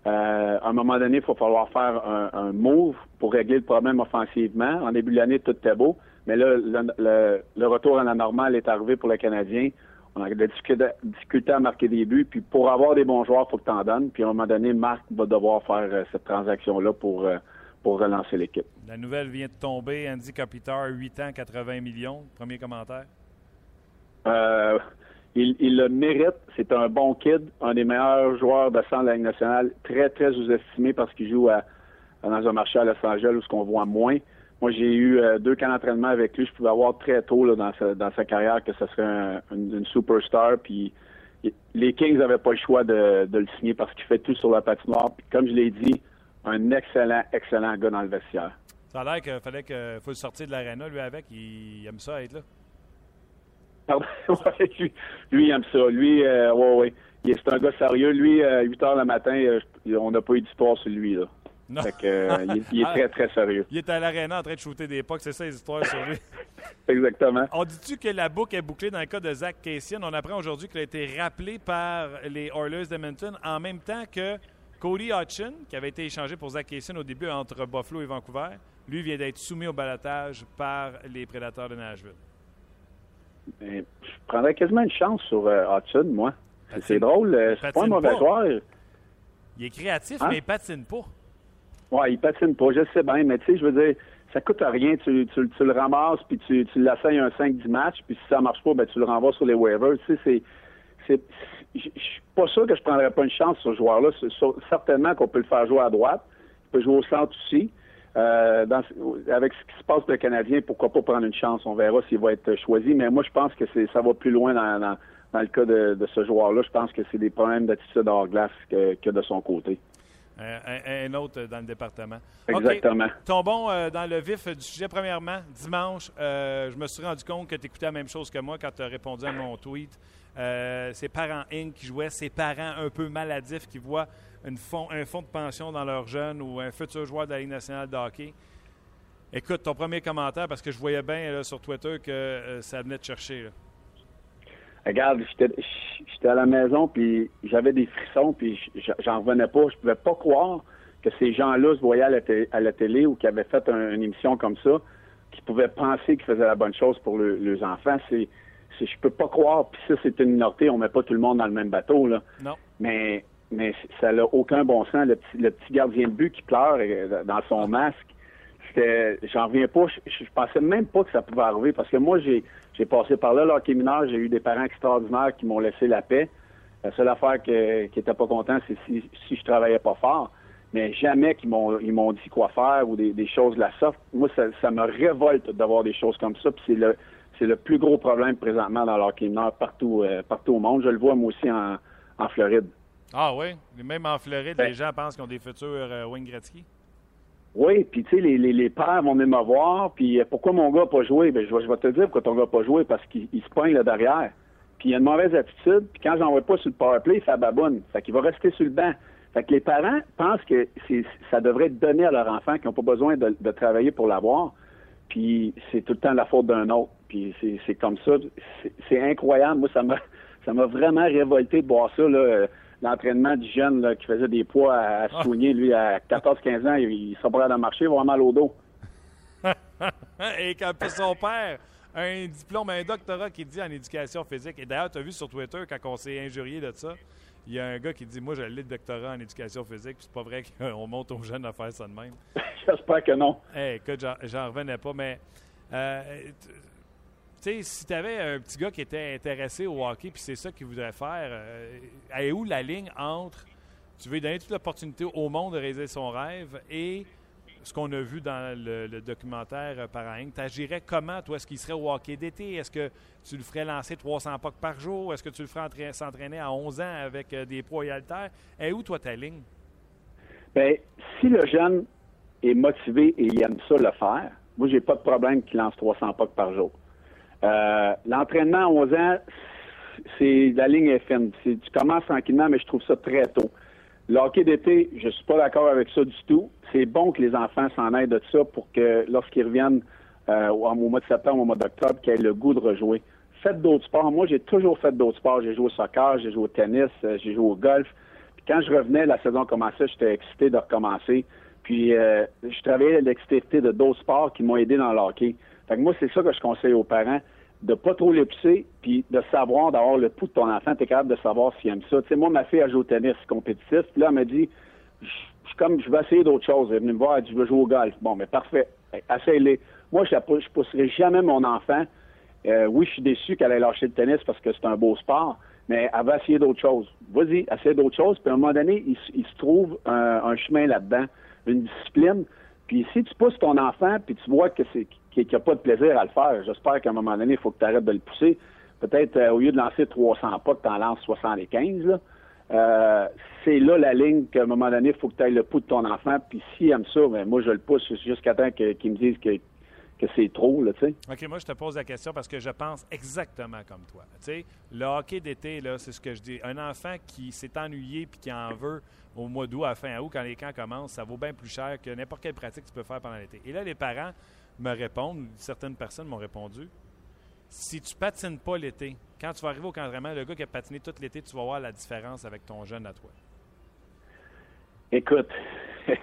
Euh, à un moment donné, il faut falloir faire un, move pour régler le problème offensivement. En début de l'année, tout était beau. Mais là, le, retour à la normale est arrivé pour le Canadien. On a des difficultés à marquer des buts. Puis pour avoir des bons joueurs, il faut que tu en donnes. Puis à un moment donné, Marc va devoir faire euh, cette transaction-là pour, euh, pour relancer l'équipe. La nouvelle vient de tomber. Andy Kopitar, 8 ans, 80 millions. Premier commentaire? Euh, il, le mérite. C'est un bon kid, un des meilleurs joueurs de centre de la Ligue nationale. Très, très sous-estimé parce qu'il joue dans un marché à Los Angeles où ce qu'on voit moins. Moi, j'ai eu euh, deux camps d'entraînement avec lui. Je pouvais avoir très tôt là, dans, sa, dans sa carrière que ce serait une, superstar. Puis les Kings n'avaient pas le choix de, le signer parce qu'il fait tout sur la patinoire. Puis comme je l'ai dit, un excellent, excellent gars dans le vestiaire. Ça a l'air qu'il fallait qu'il faut le sortir de l'aréna, lui, avec. Il, aime ça, être là. Pardon? lui, lui, il aime ça. Lui, euh, ouais, ouais. C'est un gars sérieux. Lui, 8 euh, heures le matin, euh, on n'a pas eu d'histoire sur lui, là. Euh, il, est très, très sérieux. Il est à l'aréna en train de shooter des pucks, c'est ça les histoires sur lui. Exactement. On dit-tu que la boucle est bouclée dans le cas de Zach Cassian? On apprend aujourd'hui qu'il a été rappelé par les Oilers d'Edmonton en même temps que Cody Hutchin, qui avait été échangé pour Zach Cassian au début entre Buffalo et Vancouver. Lui vient d'être soumis au balotage par les Prédateurs de Nashville. Ben, je prendrais quasiment une chance sur euh, Hutchin, moi. C'est drôle. Euh, c'est pas un mauvais joueur. Il est créatif, hein? mais il patine pas. Ouais, il patine pas, je sais bien, mais tu sais, je veux dire, ça coûte rien. Tu, tu, le ramasses, puis tu, tu l'essayes un 5-10 matchs, puis si ça marche pas, ben tu le renvoies sur les waivers. Tu sais, c'est. Je suis pas sûr que je prendrais pas une chance sur ce joueur-là. Certainement qu'on peut le faire jouer à droite. Il peut jouer au centre aussi. Euh, dans, avec ce qui se passe pour le Canadien, pourquoi pas prendre une chance? On verra s'il va être choisi. Mais moi, je pense que ça va plus loin dans, dans, le cas de, de ce joueur-là. Je pense que c'est des problèmes d'attitude hors glace que, que de son côté. un, autre dans le département. Exactement. Tombons dans le vif du sujet. Premièrement, dimanche, je me suis rendu compte que tu écoutais la même chose que moi quand tu as répondu à mon tweet. Ses parents Inc. qui jouaient, ses parents un peu maladifs qui voient un fonds de pension dans leur jeune ou un futur joueur de la Ligue nationale de hockey. Écoute, ton premier commentaire, parce que je voyais bien sur Twitter que euh, ça venait de chercher. Regarde, j'étais à la maison, puis j'avais des frissons, puis j'en revenais pas. Je pouvais pas croire que ces gens-là se voyaient à la, télé ou qui avaient fait une émission comme ça, qui pouvaient penser qu'ils faisaient la bonne chose pour leurs enfants. C'est, je peux pas croire. Puis ça, c'est une minorité. On met pas tout le monde dans le même bateau, là. Non. Mais, mais ça n'a aucun bon sens. Le petit, le petit gardien de but qui pleure euh, dans son masque, j'en reviens pas. Je, pensais même pas que ça pouvait arriver parce que moi, j'ai, j'ai passé par là, l'hockey mineur, j'ai eu des parents extraordinaires qui m'ont laissé la paix. La seule affaire que, qui était pas content, c'est si, si je travaillais pas fort. Mais jamais qu'ils m'ont, ils m'ont dit quoi faire ou des, choses de la sorte. Moi, ça, ça me révolte d'avoir des choses comme ça. Puis c'est le, c'est le plus gros problème présentement dans l'hockey mineur partout, euh, partout au monde. Je le vois moi aussi en, en Floride. Ah oui? Même en Floride, ben les gens pensent qu'ils ont des futurs euh, Wayne Gretzky? Oui, puis tu sais, les, les, les, pères vont venir me voir, puis euh, pourquoi mon gars n'a pas joué? Ben, je, vais, je vais te dire pourquoi ton gars n'a pas joué, parce qu'il se poigne là derrière. Puis il a une mauvaise attitude, puis quand j'en vois pas sur le powerplay, il fait baboune. Fait qu'il va rester sur le banc. Fait que les parents pensent que ça devrait être donné à leur enfant, qui n'ont pas besoin de, de travailler pour l'avoir. Puis c'est tout le temps la faute d'un autre. Puis c'est comme ça. C'est incroyable. Moi, ça m'a ça m'a vraiment révolté de voir ça. Là l'entraînement du jeune qui faisait des poids à, à soigner, lui, à 14-15 ans, il, il sera de marcher, il va avoir mal au dos. Et quand son père un diplôme, un doctorat qui dit en éducation physique. Et d'ailleurs, tu as vu sur Twitter, quand on s'est injurié de ça, il y a un gars qui dit Moi, j'ai le doctorat en éducation physique, puis c'est pas vrai qu'on monte aux jeunes à faire ça de même. J'espère que non. écoute, j'en revenais pas, mais euh, sais, si tu avais un petit gars qui était intéressé au hockey, puis c'est ça qu'il voudrait faire, euh, est où la ligne entre tu veux donner toute l'opportunité au monde de réaliser son rêve et ce qu'on a vu dans le, documentaire par Tu agirais comment, toi? Est-ce qu'il serait au hockey d'été? Est-ce que tu le ferais lancer 300 pucks par jour? Est-ce que tu le ferais s'entraîner à 11 ans avec euh, des poids et haltères? Et où, toi, ta ligne? Bien, si le jeune est motivé et il aime ça le faire, moi, j'ai pas de problème qu'il lance 300 pucks par jour. Euh, l'entraînement à 11 ans, c'est la ligne est fine. Tu commences tranquillement, mais je trouve ça très tôt. Le hockey d'été, je suis pas d'accord avec ça du tout. C'est bon que les enfants s'en aident de ça pour que lorsqu'ils reviennent euh, au mois de septembre, au mois d'octobre, qu'ils aient le goût de rejouer. Faites d'autres sports. Moi, j'ai toujours fait d'autres sports. J'ai joué au soccer, j'ai joué au tennis, euh, j'ai joué au golf. Puis quand je revenais, la saison commençait, j'étais excité de recommencer. Puis je travaillais l'excité de d'autres sports qui m'ont aidé dans le hockey. Fait que moi, c'est ça que je conseille aux parents de pas trop le pousser, puis de savoir, d'avoir le pouls de ton enfant, tu es capable de savoir s'il aime ça. Tu sais, moi, ma fille, a joué au tennis compétitif, puis là, elle m'a dit, je, comme, je vais essayer d'autres choses. Elle est venue me voir, elle dit, je veux jouer au golf. Bon, mais parfait, essaye-les. Moi, je ne pousserai jamais mon enfant. Euh, oui, je suis déçu qu'elle ait lâché le tennis parce que c'est un beau sport, mais elle va essayer d'autres choses. Vas-y, essaye d'autres choses, puis à un moment donné, il, se trouve un chemin là-dedans, une discipline. Puis si tu pousses ton enfant, puis tu vois que c'est qu'il n'a pas de plaisir à le faire, j'espère qu'à un moment donné, il faut que tu arrêtes de le pousser. Peut-être euh, au lieu de lancer 300 pas, que tu en lances 75. Là. Euh, c'est là la ligne qu'à un moment donné, il faut que tu ailles le pouls de ton enfant. Puis s'il aime ça, ben, moi, je le pousse jusqu'à temps qu'il me dise que, que c'est trop. OK, moi, je te pose la question parce que je pense exactement comme toi. Le hockey d'été, c'est ce que je dis. Un enfant qui s'est ennuyé puis qui en veut au mois d'août, à fin août, quand les camps commencent, ça vaut bien plus cher que n'importe quelle pratique que tu peux faire pendant l'été. Et là, les parents me répondent, certaines personnes m'ont répondu, si tu patines pas l'été, quand tu vas arriver au camp le gars qui a patiné tout l'été, tu vas voir la différence avec ton jeune à toi. Écoute,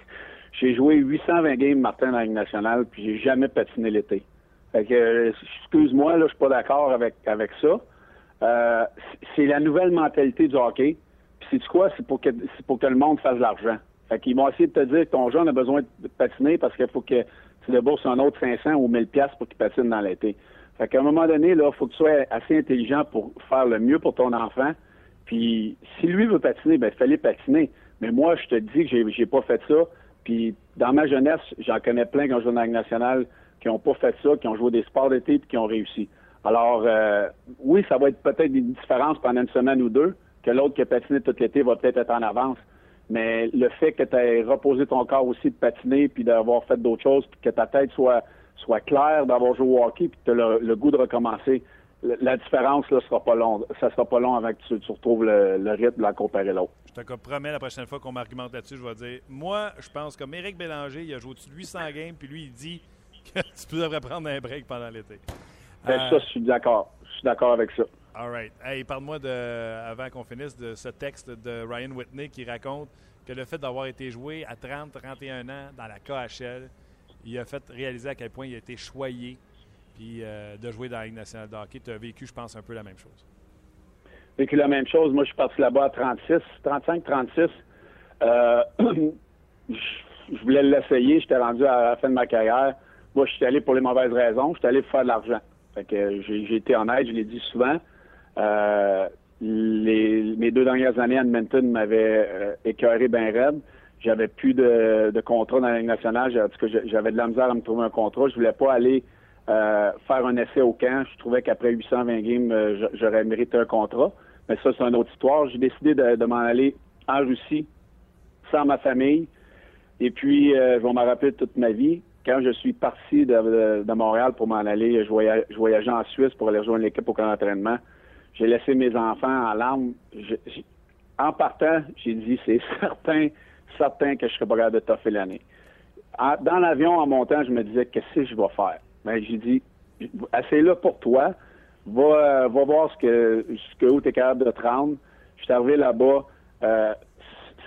j'ai joué 820 games, Martin, dans la Ligue nationale, puis j'ai jamais patiné l'été. Fait que, excuse-moi, là, je suis pas d'accord avec, avec ça. Euh, c'est la nouvelle mentalité du hockey. Puis c'est quoi? C'est pour que c'est pour que le monde fasse de l'argent. Fait qu'ils vont essayer de te dire que ton jeune a besoin de patiner parce qu'il faut que tu débourses un autre 500 ou 1000 pièces pour qu'il patine dans l'été. Fait qu'à un moment donné, là, faut que tu sois assez intelligent pour faire le mieux pour ton enfant. Puis si lui veut patiner, ben fallait patiner. Mais moi, je te dis que j'ai, j'ai pas fait ça. Puis dans ma jeunesse, j'en connais plein qui ont joué dans la nationale, qui n'ont pas fait ça, qui ont joué des sports d'été et qui ont réussi. Alors, euh, oui, ça va être peut-être une différence pendant une semaine ou deux, que l'autre qui a patiné tout l'été va peut-être être en avance. Mais le fait que tu aies reposé ton corps aussi de patiner, puis d'avoir fait d'autres choses, puis que ta tête soit, soit claire, d'avoir joué au hockey, puis que tu as le, goût de recommencer, la différence, là, sera pas long. Ça sera pas long avant que tu, retrouves le, rythme de la comparer l'autre. Je te promets, la prochaine fois qu'on m'argumente là-dessus, je vais dire Moi, je pense comme Éric Bélanger, il a joué au-dessus de 800 games, puis lui, il dit que tu devrais prendre un break pendant l'été. Ben, ça, je suis d'accord. Je suis d'accord avec ça. All right. Hey, parle-moi, de, avant qu'on finisse, de ce texte de Ryan Whitney qui raconte que le fait d'avoir été joué à 30, 31 ans dans la KHL, il a fait réaliser à quel point il a été choyé puis euh, de jouer dans la Ligue nationale de hockey. Tu as vécu, je pense, un peu la même chose. Vécu la même chose. Moi, je suis parti là-bas à 36, 35, 36. je voulais l'essayer. J'étais rendu à la fin de ma carrière. Moi, je suis allé pour les mauvaises raisons. Je suis allé pour faire de l'argent. Fait que j'ai été honnête, je l'ai dit souvent. Euh, mes deux dernières années à Edmonton m'avaient euh, écœuré bien raide. J'avais plus de, de contrat dans la Ligue nationale. J'avais de la misère à me trouver un contrat. Je voulais pas aller euh, faire un essai au camp. Je trouvais qu'après 820 games, euh, j'aurais mérité un contrat. Mais ça, c'est une autre histoire. J'ai décidé de, m'en aller en Russie, sans ma famille. Et puis, je vais m'en rappeler toute ma vie. Quand je suis parti de, Montréal pour m'en aller, je voyageais, en Suisse pour aller rejoindre l'équipe au camp d'entraînement. J'ai laissé mes enfants en larmes. en partant, j'ai dit, c'est certain, certain que je serais pas capable de toffer l'année. Dans l'avion, en montant, je me disais, qu'est-ce que je vais faire? Ben, j'ai dit, assez là pour toi. Va, va voir ce que, ce que où tu es capable de te rendre. Je suis arrivé là-bas. Euh,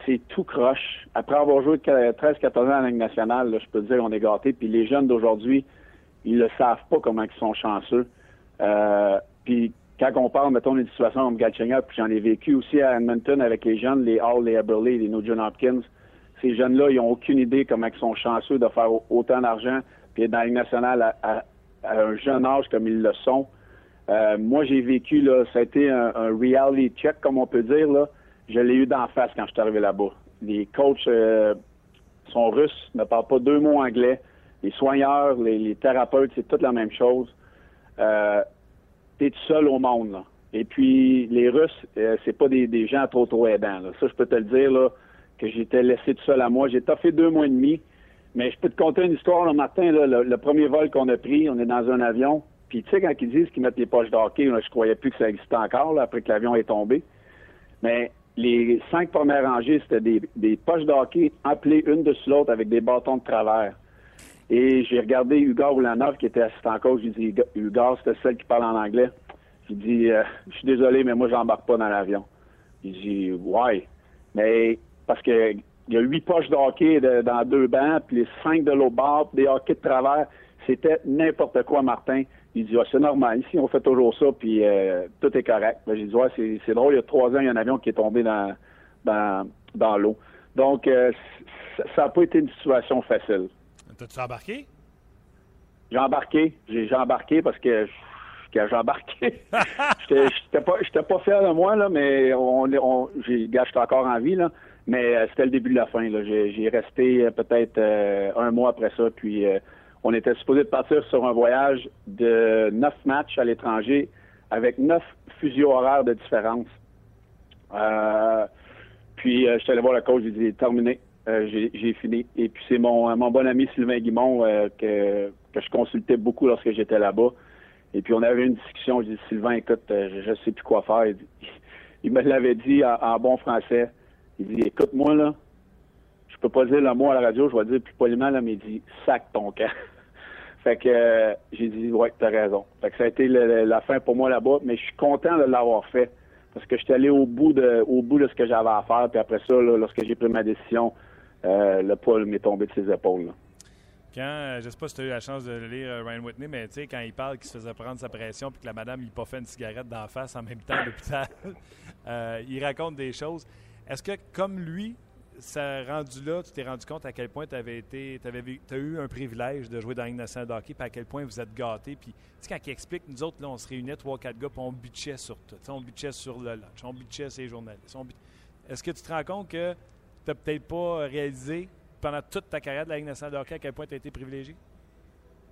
c'est tout croche. Après avoir joué 13-14 ans en Ligue nationale, je peux te dire qu'on est gâté. Puis les jeunes d'aujourd'hui, ils le savent pas comment ils sont chanceux. Euh, puis quand on parle, mettons, d'une situation comme Galchenyuk, puis j'en ai vécu aussi à Edmonton avec les jeunes, les Hall, les Eberle, les Nugent Hopkins. Ces jeunes-là, ils ont aucune idée comment ils sont chanceux de faire autant d'argent, puis dans la nationale à, un jeune âge comme ils le sont. Euh, moi, j'ai vécu, là, ça a été un, reality check, comme on peut dire, là. Je l'ai eu d'en face quand je suis arrivé là-bas. Les coachs euh, sont russes, ne parlent pas deux mots anglais. Les soigneurs, les, thérapeutes, c'est toute la même chose. Euh, t'es tout seul au monde. Et puis, les Russes, euh, c'est pas des, gens trop, trop aidants. Ça, je peux te le dire, là, que j'étais laissé tout seul à moi. J'ai fait deux mois et demi. Mais je peux te conter une histoire le matin, le, premier vol qu'on a pris, on est dans un avion. Puis tu sais, quand ils disent qu'ils mettent les poches d'hockey, je croyais plus que ça existait encore après que l'avion est tombé. Mais les cinq premières rangées, c'était des, poches d'hockey empilées une dessus l'autre avec des bâtons de travers. Et j'ai regardé Hugo Oulanov, qui était assistant coach. J'ai dit, Hugo, c'était celle qui parle en anglais. J'ai dit, euh, je suis désolé, mais moi, j'embarque pas dans l'avion. Il dit, ouais. Mais parce que il y a huit poches de hockey dans deux bancs, puis les cinq de l'autre bord, des hockey de travers. C'était n'importe quoi, Martin. Il dit, c'est normal. Ici, on fait toujours ça, puis euh, tout est correct. Ben, j'ai dit, ouais, c'est drôle. Il y a trois ans, il y a un avion qui est tombé dans, dans, dans l'eau. Donc, euh, ça n'a pas été une situation facile. T'as-tu embarqué? J'ai embarqué. J'ai embarqué parce que j'ai embarqué. J'étais pas, pas fier de moi, là, mais on, on, j'ai j'étais encore en vie, là. Mais euh, c'était le début de la fin. J'ai resté euh, peut-être euh, un mois après ça, puis on était supposé partir sur un voyage de neuf matchs à l'étranger avec neuf fuseaux horaires de différence. puis je suis allé voir le coach, j'ai dit terminé. Euh, j'ai fini. Et puis c'est mon, mon bon ami Sylvain Guimont euh, que, que je consultais beaucoup lorsque j'étais là-bas. Et puis on avait une discussion. Je dis Sylvain, écoute, euh, je, ne sais plus quoi faire. Il, me l'avait dit en, bon français. Il dit écoute moi là, je peux pas dire le mot à la radio, je vais dire plus poliment là, mais il dit sac ton camp. fait que j'ai dit ouais, t'as raison. Fait que ça a été la fin pour moi là-bas, mais je suis content de l'avoir fait parce que j'étais allé au bout de au bout de ce que j'avais à faire. Puis après ça, lorsque j'ai pris ma décision, euh, le poil m'est tombé de ses épaules. Quand, euh, je sais pas si tu as eu la chance de lire euh, Ryan Whitney, mais tu sais, quand il parle qu'il se faisait prendre sa pression puis que la madame lui pas fait une cigarette d'en face en même temps à l'hôpital, il raconte des choses. Est-ce que, comme lui, ça rendu là, tu t'es rendu compte à quel point tu avais été, as eu un privilège de jouer dans Ligue nationale de hockey, puis à quel point vous êtes gâtés. Puis, tu sais, quand il explique, nous autres, là, on se réunait, trois, quatre gars, puis on bitchait sur tout. on bitchait sur le lunch, on bitchait sur les journalistes. Est-ce que tu te rends compte que tu n'as peut-être pas réalisé pendant toute ta carrière de la Ligue nationale de hockey à quel point tu as été privilégié?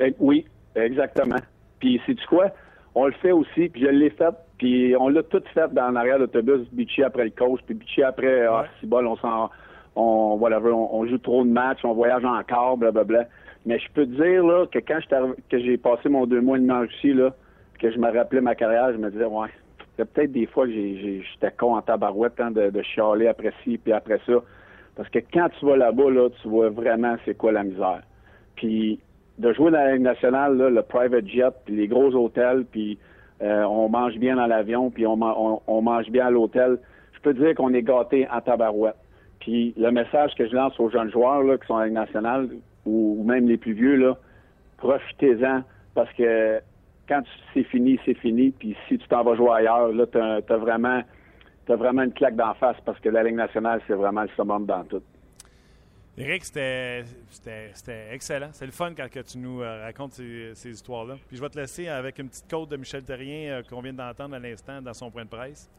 Eh, oui, exactement. Puis, c'est-tu quoi? On le fait aussi, puis je l'ai fait, puis on l'a tout fait dans l'arrière de l'autobus, bitché après le coach, puis bitché après, ah, si bol, on s'en on, whatever, on, joue trop de matchs, on voyage encore, blablabla. Mais je peux te dire là, que quand que j'ai passé mon deux mois et demi en Russie, là, que je me rappelais ma carrière, je me disais, ouais, a peut-être des fois que j'étais con en tabarouette hein, de, de chialer après ci puis après ça. Parce que quand tu vas là-bas, là, tu vois vraiment c'est quoi la misère. Puis de jouer dans la Ligue nationale, là, le private jet, puis les gros hôtels, puis euh, on mange bien dans l'avion, puis on, mange bien à l'hôtel. Je peux dire qu'on est gâté en tabarouette. Puis le message que je lance aux jeunes joueurs là, qui sont à la Ligue nationale, ou, même les plus vieux, là, profitez-en parce que quand c'est fini, c'est fini. Puis si tu t'en vas jouer ailleurs, là, t'as as vraiment, as vraiment une claque d'en face parce que la Ligue nationale, c'est vraiment le summum dans tout. Eric, c'était excellent. C'est le fun quand tu nous euh, racontes ces, histoires-là. Puis je vais te laisser avec une petite côte de Michel Terrien euh, qu'on vient d'entendre à l'instant dans son point de presse.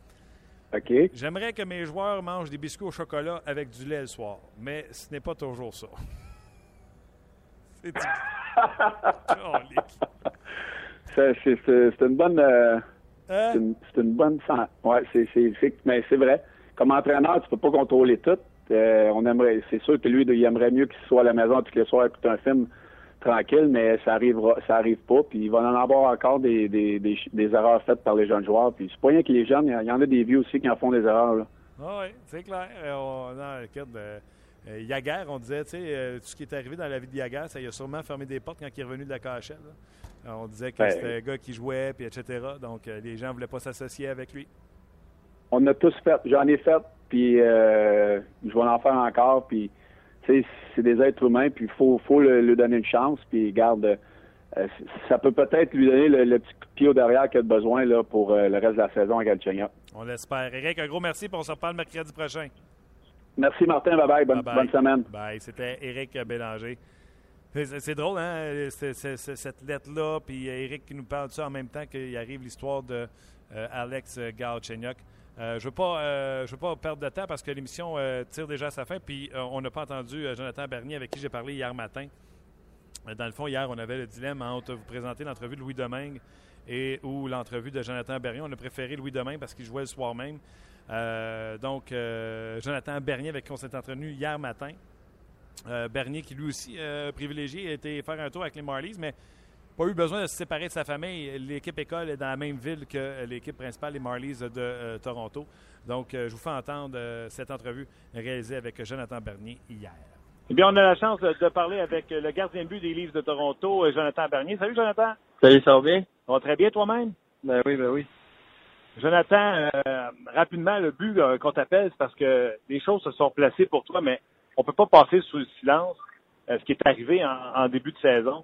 OK. J'aimerais que mes joueurs mangent des biscuits au chocolat avec du lait le soir, mais ce n'est pas toujours ça. c'est une bonne. Euh, hein? C'est une, bonne. Ouais, c'est mais c'est vrai. Comme entraîneur, tu peux pas contrôler tout. Euh, on aimerait, c'est sûr que lui, il aimerait mieux qu'il soit à la maison tous les soirs écouter un film tranquille, mais ça arrivera, ça arrive pas. Puis il va en avoir encore des, des, des, erreurs faites par les jeunes joueurs. Puis c'est pas rien que les jeunes, il y en a des vieux aussi qui en font des erreurs. Là. Ah oui, c'est clair. Euh, on, non, euh, on disait, tu sais, tout ce qui est arrivé dans la vie de Yaguer, ça il a sûrement fermé des portes quand il est revenu de la KHL. on disait que c'était un gars qui jouait, puis etc. Donc les gens ne voulaient pas s'associer avec lui. On a tous fait. J'en ai fait puis euh, je vais en faire encore, puis c'est des êtres humains, puis il faut, faut lui donner une chance, puis garde, euh, ça peut peut-être lui donner le, petit coup de pied au derrière qu'il a besoin là, pour euh, le reste de la saison à Galchenyuk. On l'espère. Eric, un gros merci, puis on se reparle mercredi prochain. Merci Martin, bye bye, bonne, semaine. Bye, c'était Eric Bélanger. C'est drôle, hein, cette lettre-là, puis Eric qui nous parle de ça en même temps qu'il arrive l'histoire de Alex Galchenyuk. Euh, je ne veux, pas, euh, veux pas perdre de temps parce que l'émission euh, tire déjà à sa fin. Puis on n'a pas entendu Jonathan Bernier avec qui j'ai parlé hier matin. Dans le fond, hier, on avait le dilemme entre vous présenter l'entrevue de Louis Domingue et ou l'entrevue de Jonathan Bernier. On a préféré Louis Domingue parce qu'il jouait le soir même. Donc, Jonathan Bernier avec qui on s'est entretenu hier matin. Bernier qui lui aussi privilégié a été faire un tour avec les Marlies, mais pas eu besoin de se séparer de sa famille. L'équipe école est dans la même ville que l'équipe principale, les Marlies de euh, Toronto. Donc, euh, je vous fais entendre euh, cette entrevue réalisée avec Jonathan Bernier hier. Eh bien, on a la chance de parler avec le gardien de but des Livres de Toronto, Jonathan Bernier. Salut, Jonathan. Salut, ça va bien? Ça va très bien, toi-même? Ben oui, ben oui. Jonathan, rapidement, le but qu'on t'appelle, c'est parce que les choses se sont placées pour toi, mais on peut pas passer sous le silence ce qui est arrivé en début de saison.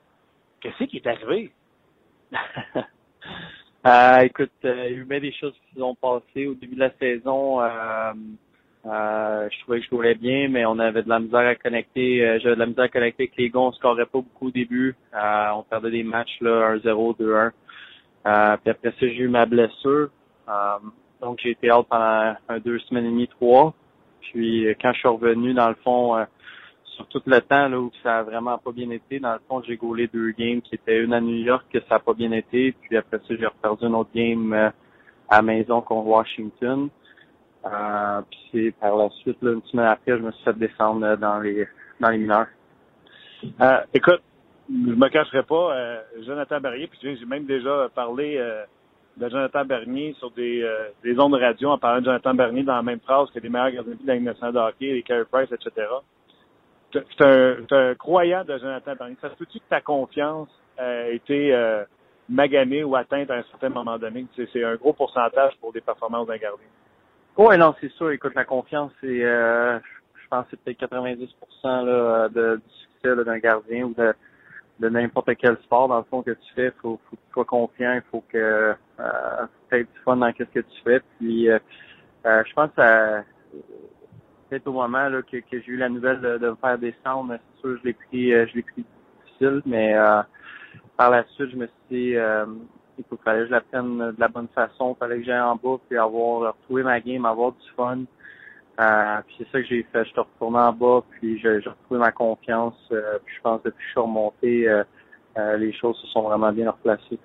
Qu'est-ce qui est arrivé? euh, écoute, euh, il y a eu des choses qui se sont passées au début de la saison. Euh, euh, je trouvais que je jouais bien, mais on avait de la misère à connecter. Euh, J'avais de la misère à connecter avec les gars. On scorait pas beaucoup au début. Euh, on perdait des matchs là, 1-0, 2-1. puis après ça, j'ai eu ma blessure. Donc j'ai été out pendant deux semaines et demie, trois. Puis quand je suis revenu, dans le fond, sur tout le temps là, où ça a vraiment pas bien été. Dans le fond, j'ai gaulé deux games qui étaient une à New York que ça a pas bien été. Puis après ça, j'ai reperdu une autre game euh, à la maison contre Washington. Euh, puis par la suite, là, une semaine après, je me suis fait descendre euh, dans les dans les mineurs. Euh, écoute, je me cacherai pas, euh, Jonathan Bernier, puis j'ai même déjà parlé de Jonathan Bernier sur des, des ondes de radio en parlant de Jonathan Bernier dans la même phrase que les meilleurs gardiens de la nationale de hockey, les Carey Price, etc tu un, un, croyant de Jonathan Bernier. Ça se peut-tu que ta confiance a été euh, maganée ou atteinte à un certain moment donné? C'est un gros pourcentage pour des performances d'un gardien. Oui, non, c'est sûr. Écoute, la confiance, c'est, euh, je pense c'est peut-être 90 là, de, du succès d'un gardien ou de, de n'importe quel sport, dans le fond, que tu fais. Faut, faut que tu sois confiant, il faut que euh, tu aies du fun dans ce que tu fais. Puis, euh, euh je pense que peut-être au moment là, que, que j'ai eu la nouvelle de, de me faire descendre, c'est sûr je l'ai pris euh, je l'ai pris difficile, mais euh, par la suite je me suis dit euh, il fallait que je la prenne de la bonne façon, il fallait que j'aille en bas puis avoir retrouvé ma game, avoir du fun. Euh, puis c'est ça que j'ai fait. Je suis retourné en bas, puis j'ai retrouvé ma confiance. puis je pense que depuis que je suis remonté, les choses se sont vraiment bien replacées.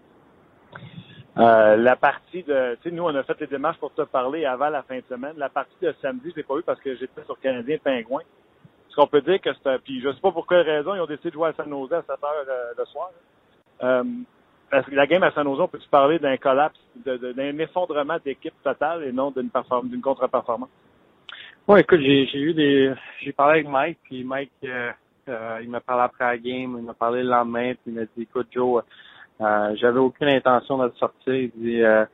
Euh, la partie de, tu sais, nous, on a fait les démarches pour te parler avant la fin de semaine. La partie de samedi, je l'ai pas eu parce que j'étais sur Canadien Pingouin. Est-ce qu'on peut dire que c'est puis je sais pas pour quelle raison ils ont décidé de jouer à San Jose à 7 heures euh, le soir. Euh, la game à San Jose, on peut-tu parler d'un collapse, d'un effondrement d'équipe totale et non d'une perform- d'une contre-performance? Ouais, écoute, j'ai j'ai eu des j'ai parlé avec Mike, puis Mike euh, euh, il m'a parlé après la game, il m'a parlé le lendemain, puis il m'a dit écoute Joe, euh, j'avais aucune intention de te sortir. Il dit euh,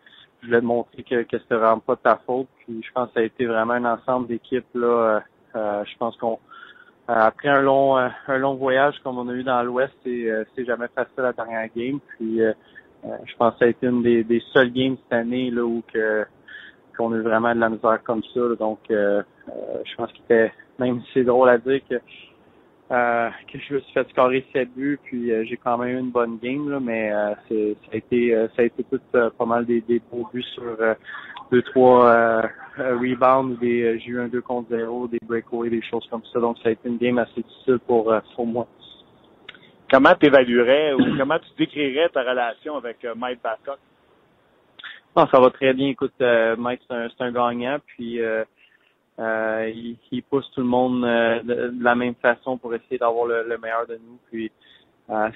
je voulais te montrer que, que c'était vraiment pas de ta faute. Puis je pense que ça a été vraiment un ensemble d'équipes là. euh, euh, je pense qu'on après un long un long voyage comme on a eu dans l'Ouest, c'est c'est jamais facile la dernière game. Puis je pense que ça a été une des, des seules games cette année là où que qu'on a eu vraiment de la misère comme ça. donc euh, euh, je pense qu'il était même si c'est drôle à dire que euh, je me suis fait scorer 7 buts, puis j'ai quand même eu une bonne game, là, mais ça a été ça a été tout pas mal des, beaux buts sur deux, trois rebounds, ou des, j'ai eu un 2 contre 0, des breakaways, des choses comme ça. Donc ça a été une game assez difficile pour, pour moi. Comment tu évaluerais ou comment tu décrirais ta relation avec Mike Babcock? Non, ça va très bien. Écoute, euh, Mike, c'est un, gagnant, puis euh, euh, il, pousse tout le monde euh, de, la même façon pour essayer d'avoir le, le meilleur de nous. Puis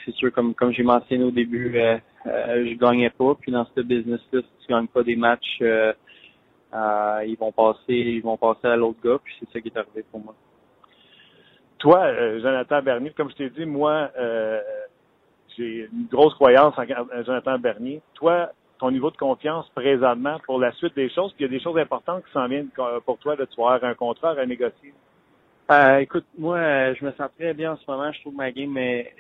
c'est sûr, comme j'ai mentionné au début, je gagnais pas. Puis dans ce business-là, si tu gagnes pas des matchs, ils vont passer, ils vont passer à l'autre gars. Puis c'est ça qui est arrivé pour moi. Toi, Jonathan Bernier, comme je t'ai dit, moi, j'ai une grosse croyance en Jonathan Bernier. Toi, ton niveau de confiance présentement pour la suite des choses, puis il y a des choses importantes qui s'en viennent euh, pour toi, de tu un contrat à négocier. Euh, écoute, moi, euh, je me sens très bien en ce moment. Je trouve que ma game est,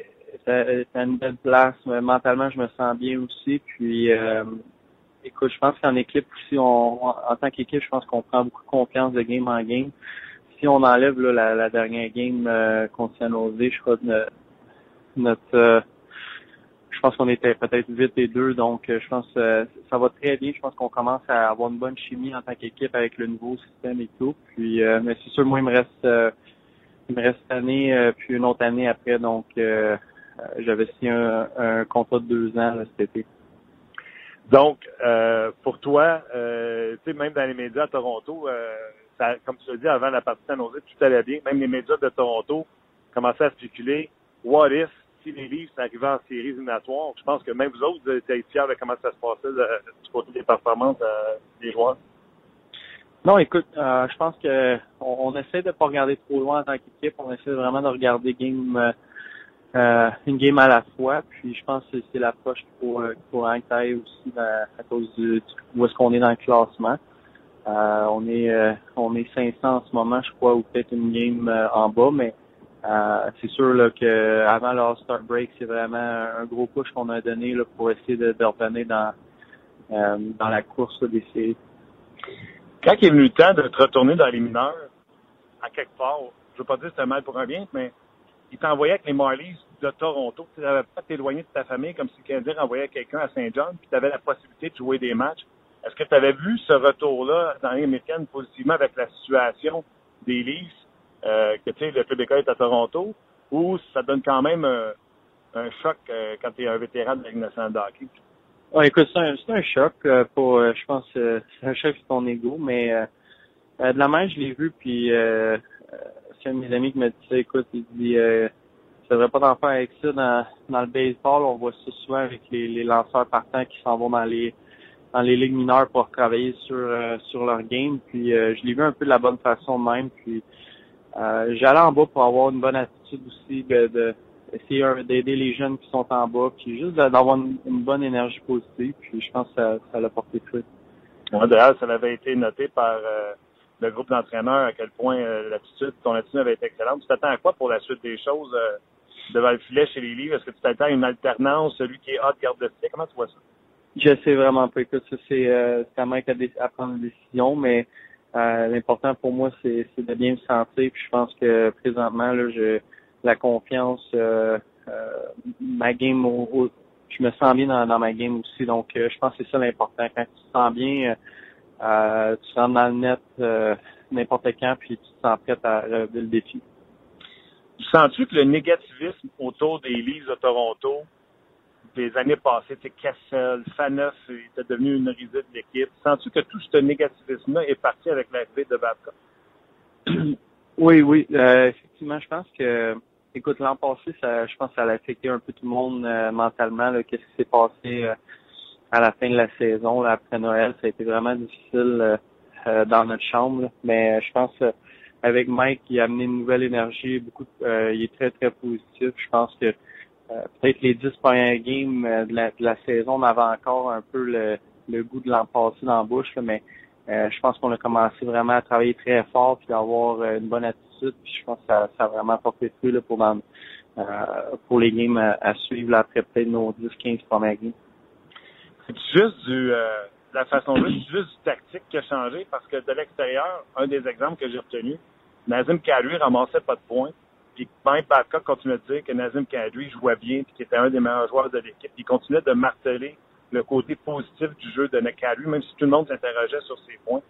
à une belle place. Mentalement, je me sens bien aussi. Puis, euh, écoute, je pense qu'en équipe aussi, on, en tant qu'équipe, je pense qu'on prend beaucoup de confiance de game en game. Si on enlève là, la, dernière game euh, contre San Jose, je crois que notre, notre pense qu'on était peut-être 8 et 2, donc euh, je pense que euh, ça va très bien. Je pense qu'on commence à avoir une bonne chimie en tant qu'équipe avec le nouveau système et tout. Puis euh, mais c'est sûr, moi il me reste euh, il me reste cette année euh, puis une autre année après, donc euh, j'avais signé un, un contrat de deux ans là, cet été. Donc, pour toi, tu sais, même dans les médias à Toronto, ça, comme tu l'as dit avant la partie Jose, tout allait bien. Même les médias de Toronto commençaient à spéculer what if? Les Leafs arrivaient en séries éliminatoires. Je pense que même vous autres, vous étiez fiers de comment ça se passait du côté des performances euh, des joueurs. Non, écoute, euh, je pense que on, essaie de pas regarder trop loin en tant qu'équipe. On essaie vraiment de regarder euh, une game à la fois. Puis je pense que c'est l'approche qu'il faut entailler aussi à cause du, où est-ce qu'on est dans le classement. On est on est 500 en ce moment, je crois, ou peut-être une game en bas, mais euh, c'est sûr là, que avant le All-Star Break, c'est vraiment un gros push qu'on a donné là, pour essayer de, dans euh, dans la course là, des séries. Quand il est venu le temps de te retourner dans les mineurs, à quelque part, je veux pas dire que c'était mal pour un bien, mais il t'envoyait avec les Marlies de Toronto. Tu n'avais pas t'éloigner de ta famille comme si le Canadien envoyait quelqu'un à Saint-John, puis tu avais la possibilité de jouer des matchs. Est-ce que tu avais vu ce retour-là dans les américaine positivement avec la situation des Leafs, euh, que tu sais, le Québécois est à Toronto, ou ça donne quand même un, un choc euh, quand tu es un vétéran de la Ligue hockey? Ouais, écoute, c'est un, un choc euh, pour, euh, je pense, euh, c'est un choc sur ton ego, mais euh, euh, de la main, je l'ai vu, puis euh, euh, c'est un de mes amis qui m'a dit ça, écoute, il dit, euh, tu devrais pas t'en faire avec ça dans, dans le baseball, on voit ça souvent avec les, les lanceurs partants qui s'en vont dans les dans les ligues mineures pour travailler sur euh, sur leur game, puis euh, je l'ai vu un peu de la bonne façon même, puis euh, j'allais en bas pour avoir une bonne attitude aussi de, de essayer d'aider les jeunes qui sont en bas, puis juste d'avoir une, une bonne énergie positive, puis je pense que ça, ça l'a porté fruit. Ouais, D'ailleurs, ça avait été noté par euh, le groupe d'entraîneurs à quel point euh, l'attitude, ton attitude avait été excellente. Tu t'attends à quoi pour la suite des choses euh, devant le filet chez les livres? Est-ce que tu t'attends à une alternance, celui qui est hot garde de filet? Comment tu vois ça? Je sais vraiment pas. Écoute, ça c'est euh, c'est à Mike à, à prendre une décision, mais euh, l'important pour moi c'est de bien me sentir. Puis je pense que présentement là, je la confiance, euh, euh, ma game, au, je me sens bien dans, dans ma game aussi. Donc euh, je pense que c'est ça l'important. Quand tu te sens bien, tu rentres dans le net n'importe quand, puis tu te sens prêt à relever le défi. Sens-tu que le négativisme autour des livres de Toronto les années passées, tu Cassel, Faneuf était devenu une risée de l'équipe. Sens-tu que tout ce négativisme-là est parti avec l'arrivée de Babcock? Oui, oui. Euh, effectivement, je pense que, écoute, l'an passé, ça, je pense que ça a affecté un peu tout le monde euh, mentalement. Qu'est-ce qui s'est passé euh, à la fin de la saison, après Noël? Ça a été vraiment difficile dans notre chambre. Mais je pense avec Mike, il a amené une nouvelle énergie. Beaucoup, il est très, très positif. Je pense que peut-être les dix premières games de la, de, la, saison, on avait encore un peu le, le goût de l'an passé dans la bouche, mais euh, je pense qu'on a commencé vraiment à travailler très fort puis d'avoir euh, une bonne attitude. Puis je pense que ça, ça a vraiment porté fruit là, pour, dans, euh, pour les games à, suivre là, après peut-être nos 10-15 premières games. C'est juste du la façon de juste du tactique qui a changé parce que de l'extérieur, un des exemples que j'ai retenu, Nazim Kadri ramassait pas de points. Puis même Babcock continuait de dire que Nazim Kadri jouait bien et qu'il était un des meilleurs joueurs de l'équipe. Il continuait de marteler le côté positif du jeu de McCarry, même si tout le monde s'interrogeait sur ses points.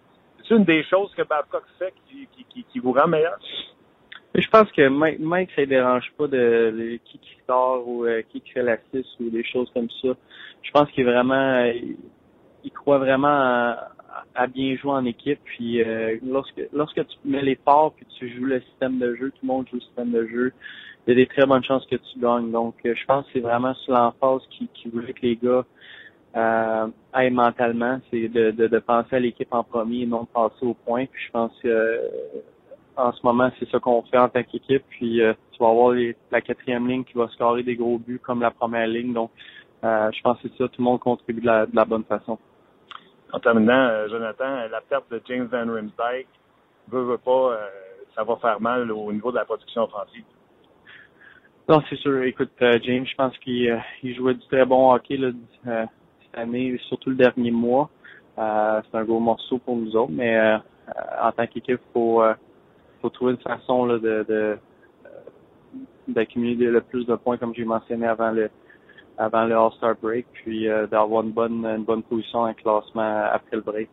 C'est une des choses que Babcock fait qui, qui, qui, vous rend meilleur? Je pense que Mike, ça ne dérange pas de, qui qui sort ou euh, qui qui fait l'assist ou des choses comme ça. Je pense qu'il vraiment, il, croit vraiment à, bien jouer en équipe. Puis euh, lorsque lorsque tu mets les parts puis tu joues le système de jeu, tout le monde joue le système de jeu. Il y a des très bonnes chances que tu gagnes. Donc, euh, je pense que c'est vraiment sur l'emphase qui, qui voulait que les gars euh, mentalement, c'est de, de, de, penser à l'équipe en premier et non de passer au point. Puis je pense que en ce moment, c'est ce qu'on fait en tant qu'équipe. Puis euh, tu vas avoir la quatrième ligne qui va scorer des gros buts comme la première ligne. Donc, euh, je pense que c'est ça, tout le monde contribue de la, de la bonne façon. En terminant, Jonathan, la perte de James Van Rimsdijk, veut, veut pas, ça va faire mal au niveau de la production offensive. Non, c'est sûr. Écoute, James, je pense qu'il il jouait du très bon hockey là, année, surtout le dernier mois. Euh, c'est un gros morceau pour nous autres, mais euh, en tant qu'équipe, il faut, euh, faut trouver une façon de, de d'accumuler le plus de points, comme j'ai mentionné avant le avant le All-Star break, puis d'avoir une bonne une bonne position en classement après le break.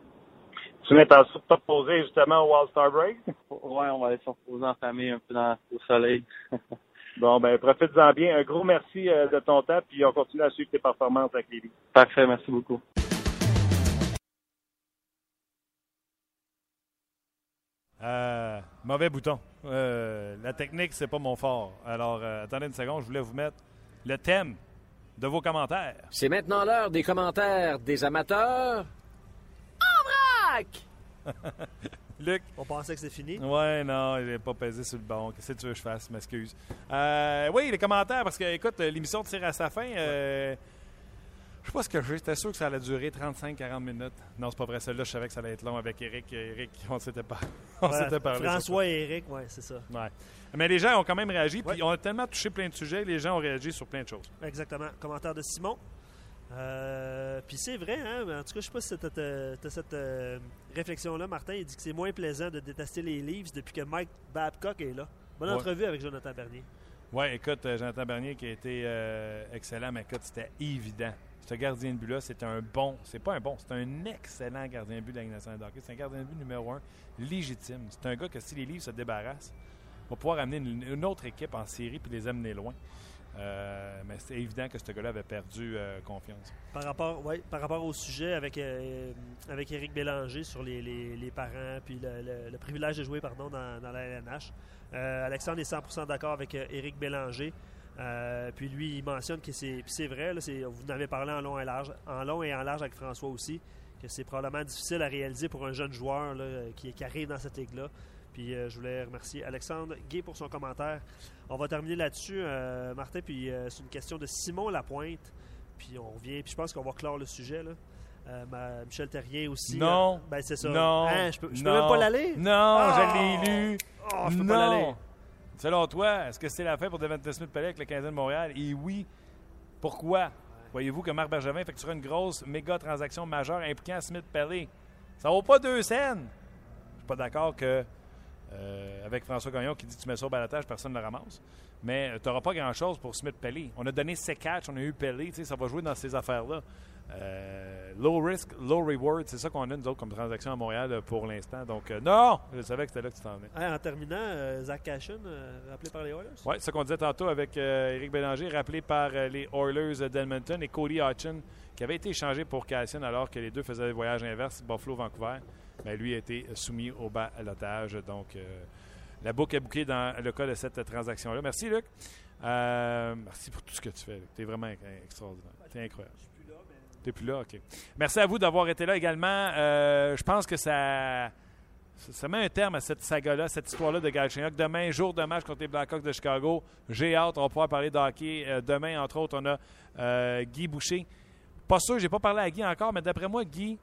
Tu l'intention de te reposer justement au All-Star break? Ouais, on va aller se reposer en famille un peu dans, au soleil. Bon, ben, profite-en bien. Un gros merci euh, de ton temps, puis on continue à suivre tes performances avec les Parfait, merci beaucoup. Euh, mauvais bouton. Euh, la technique, c'est pas mon fort. Alors, attendez une seconde, je voulais vous mettre le thème de vos commentaires. C'est maintenant l'heure des commentaires des amateurs. En vrac! Luc? On pensait que c'était fini. Ouais, non, il n'est pas pesé sur le bon. Qu'est-ce que tu veux que je fasse? M'excuse. Euh, oui, les commentaires, parce que, écoute, l'émission tire à sa fin. Euh, je sais pas ce que j'ai. J'étais sûr que ça allait durer 35-40 minutes. Non, c'est pas vrai. Celle-là, je savais que ça allait être long avec Eric. Eric, on s'était pas. On parlé. François et Eric, ouais, c'est ça. Ouais. Mais les gens ont quand même réagi. Puis on a tellement touché plein de sujets. Les gens ont réagi sur plein de choses. Exactement. Commentaire de Simon. Euh, puis c'est vrai, hein? en tout cas, je sais pas si tu as, cette euh, réflexion-là, Martin. Il dit que c'est moins plaisant de détester les Leafs depuis que Mike Babcock est là. Bonne entrevue avec Jonathan Bernier. Oui, écoute, euh, Jonathan Bernier qui a été excellent, mais écoute, c'était évident. Ce gardien de but-là, c'est un bon, c'est pas un bon, c'est un excellent gardien de but de la nationale C'est un gardien de but numéro un, légitime. C'est un gars que si les Leafs se débarrassent, va pouvoir amener une, autre équipe en série puis les amener loin. Euh, mais c'est évident que ce gars-là avait perdu euh, confiance. Par rapport, ouais, par rapport au sujet avec, euh, avec Éric Bélanger sur les, les, parents puis le, privilège de jouer pardon, dans, dans la LNH, Alexandre est 100% d'accord avec Éric Bélanger. Puis lui, il mentionne que c'est, c'est vrai, là, vous en avez parlé en long et large, en long et en large avec François aussi, que c'est probablement difficile à réaliser pour un jeune joueur qui, qui arrive dans cette ligue-là. Puis je voulais remercier Alexandre Gay pour son commentaire. On va terminer là-dessus, euh, Martin. Puis euh, c'est une question de Simon Lapointe. Puis on revient. Puis je pense qu'on va clore le sujet. Là. Euh, Michel Terrier aussi. Non. ben c'est ça. Non. Hein, je peux, peux même pas l'aller? Non, je l'ai ah! lu. Oh, je peux pas l'aller. Selon toi, est-ce que c'est la fin pour Devante Smith-Pellet avec le Canadien de Montréal? Et oui. Pourquoi? Voyez-vous que Marc Bergevin effectuera une grosse méga transaction majeure impliquant Smith-Pellet? Ça vaut pas deux scènes. Je suis pas d'accord que euh, avec François Gagnon qui dit tu mets ça au balatage, personne ne le ramasse. Mais euh, tu n'auras pas grand-chose pour Smith Pelly. On a donné ses catchs, on a eu Pelly, ça va jouer dans ces affaires-là. Euh, low risk, low reward, c'est ça qu'on a nous autres comme transaction à Montréal euh, pour l'instant. Donc, euh, non, je savais que c'était là que tu t'en venais. Hey, en terminant, euh, Zach Cashin, rappelé par les Oilers? Oui, c'est ce qu'on disait tantôt avec Éric Bélanger, rappelé par les Oilers d'Edmonton et Cody Hutchin, qui avait été échangé pour Cassian alors que les deux faisaient le voyage inverse, Buffalo-Vancouver. Mais lui a été soumis au balotage. Donc, euh, la boucle est bouclée dans le cas de cette transaction-là. Merci, Luc. Merci pour tout ce que tu fais. Tu es vraiment extraordinaire. Tu es incroyable. Tu n'es plus là, OK. Merci à vous d'avoir été là également. Euh, je pense que ça, ça met un terme à cette saga-là, cette histoire-là de Galchenyuk. Demain, jour de match contre les Blackhawks de Chicago. J'ai hâte, on va pouvoir parler de hockey. Euh, demain, entre autres, on a euh, Guy Boucher. Pas sûr, j'ai pas parlé à Guy encore, mais d'après moi, Guy,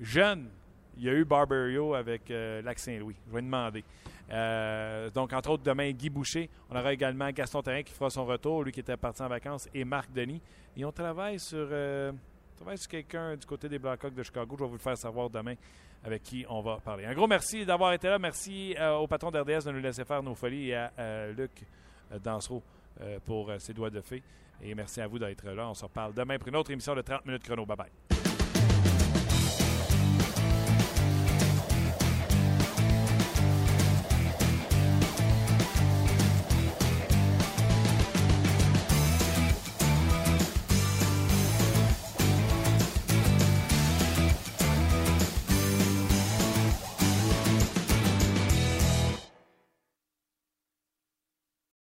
jeune, il y a eu Barberio avec euh, Lac Saint-Louis. Je vais lui demander. Euh, donc, entre autres, demain, Guy Boucher. On aura également Gaston Terrain qui fera son retour, lui qui était parti en vacances, et Marc Denis. Et on travaille sur, euh, sur quelqu'un du côté des Blackhawks de Chicago. Je vais vous le faire savoir demain avec qui on va parler. Un gros merci d'avoir été là. Merci euh, au patron d'RDS de nous laisser faire nos folies et à euh, Luc Dansereau pour ses doigts de fée. Et merci à vous d'être là. On se reparle demain pour une autre émission de 30 minutes chrono. Bye bye.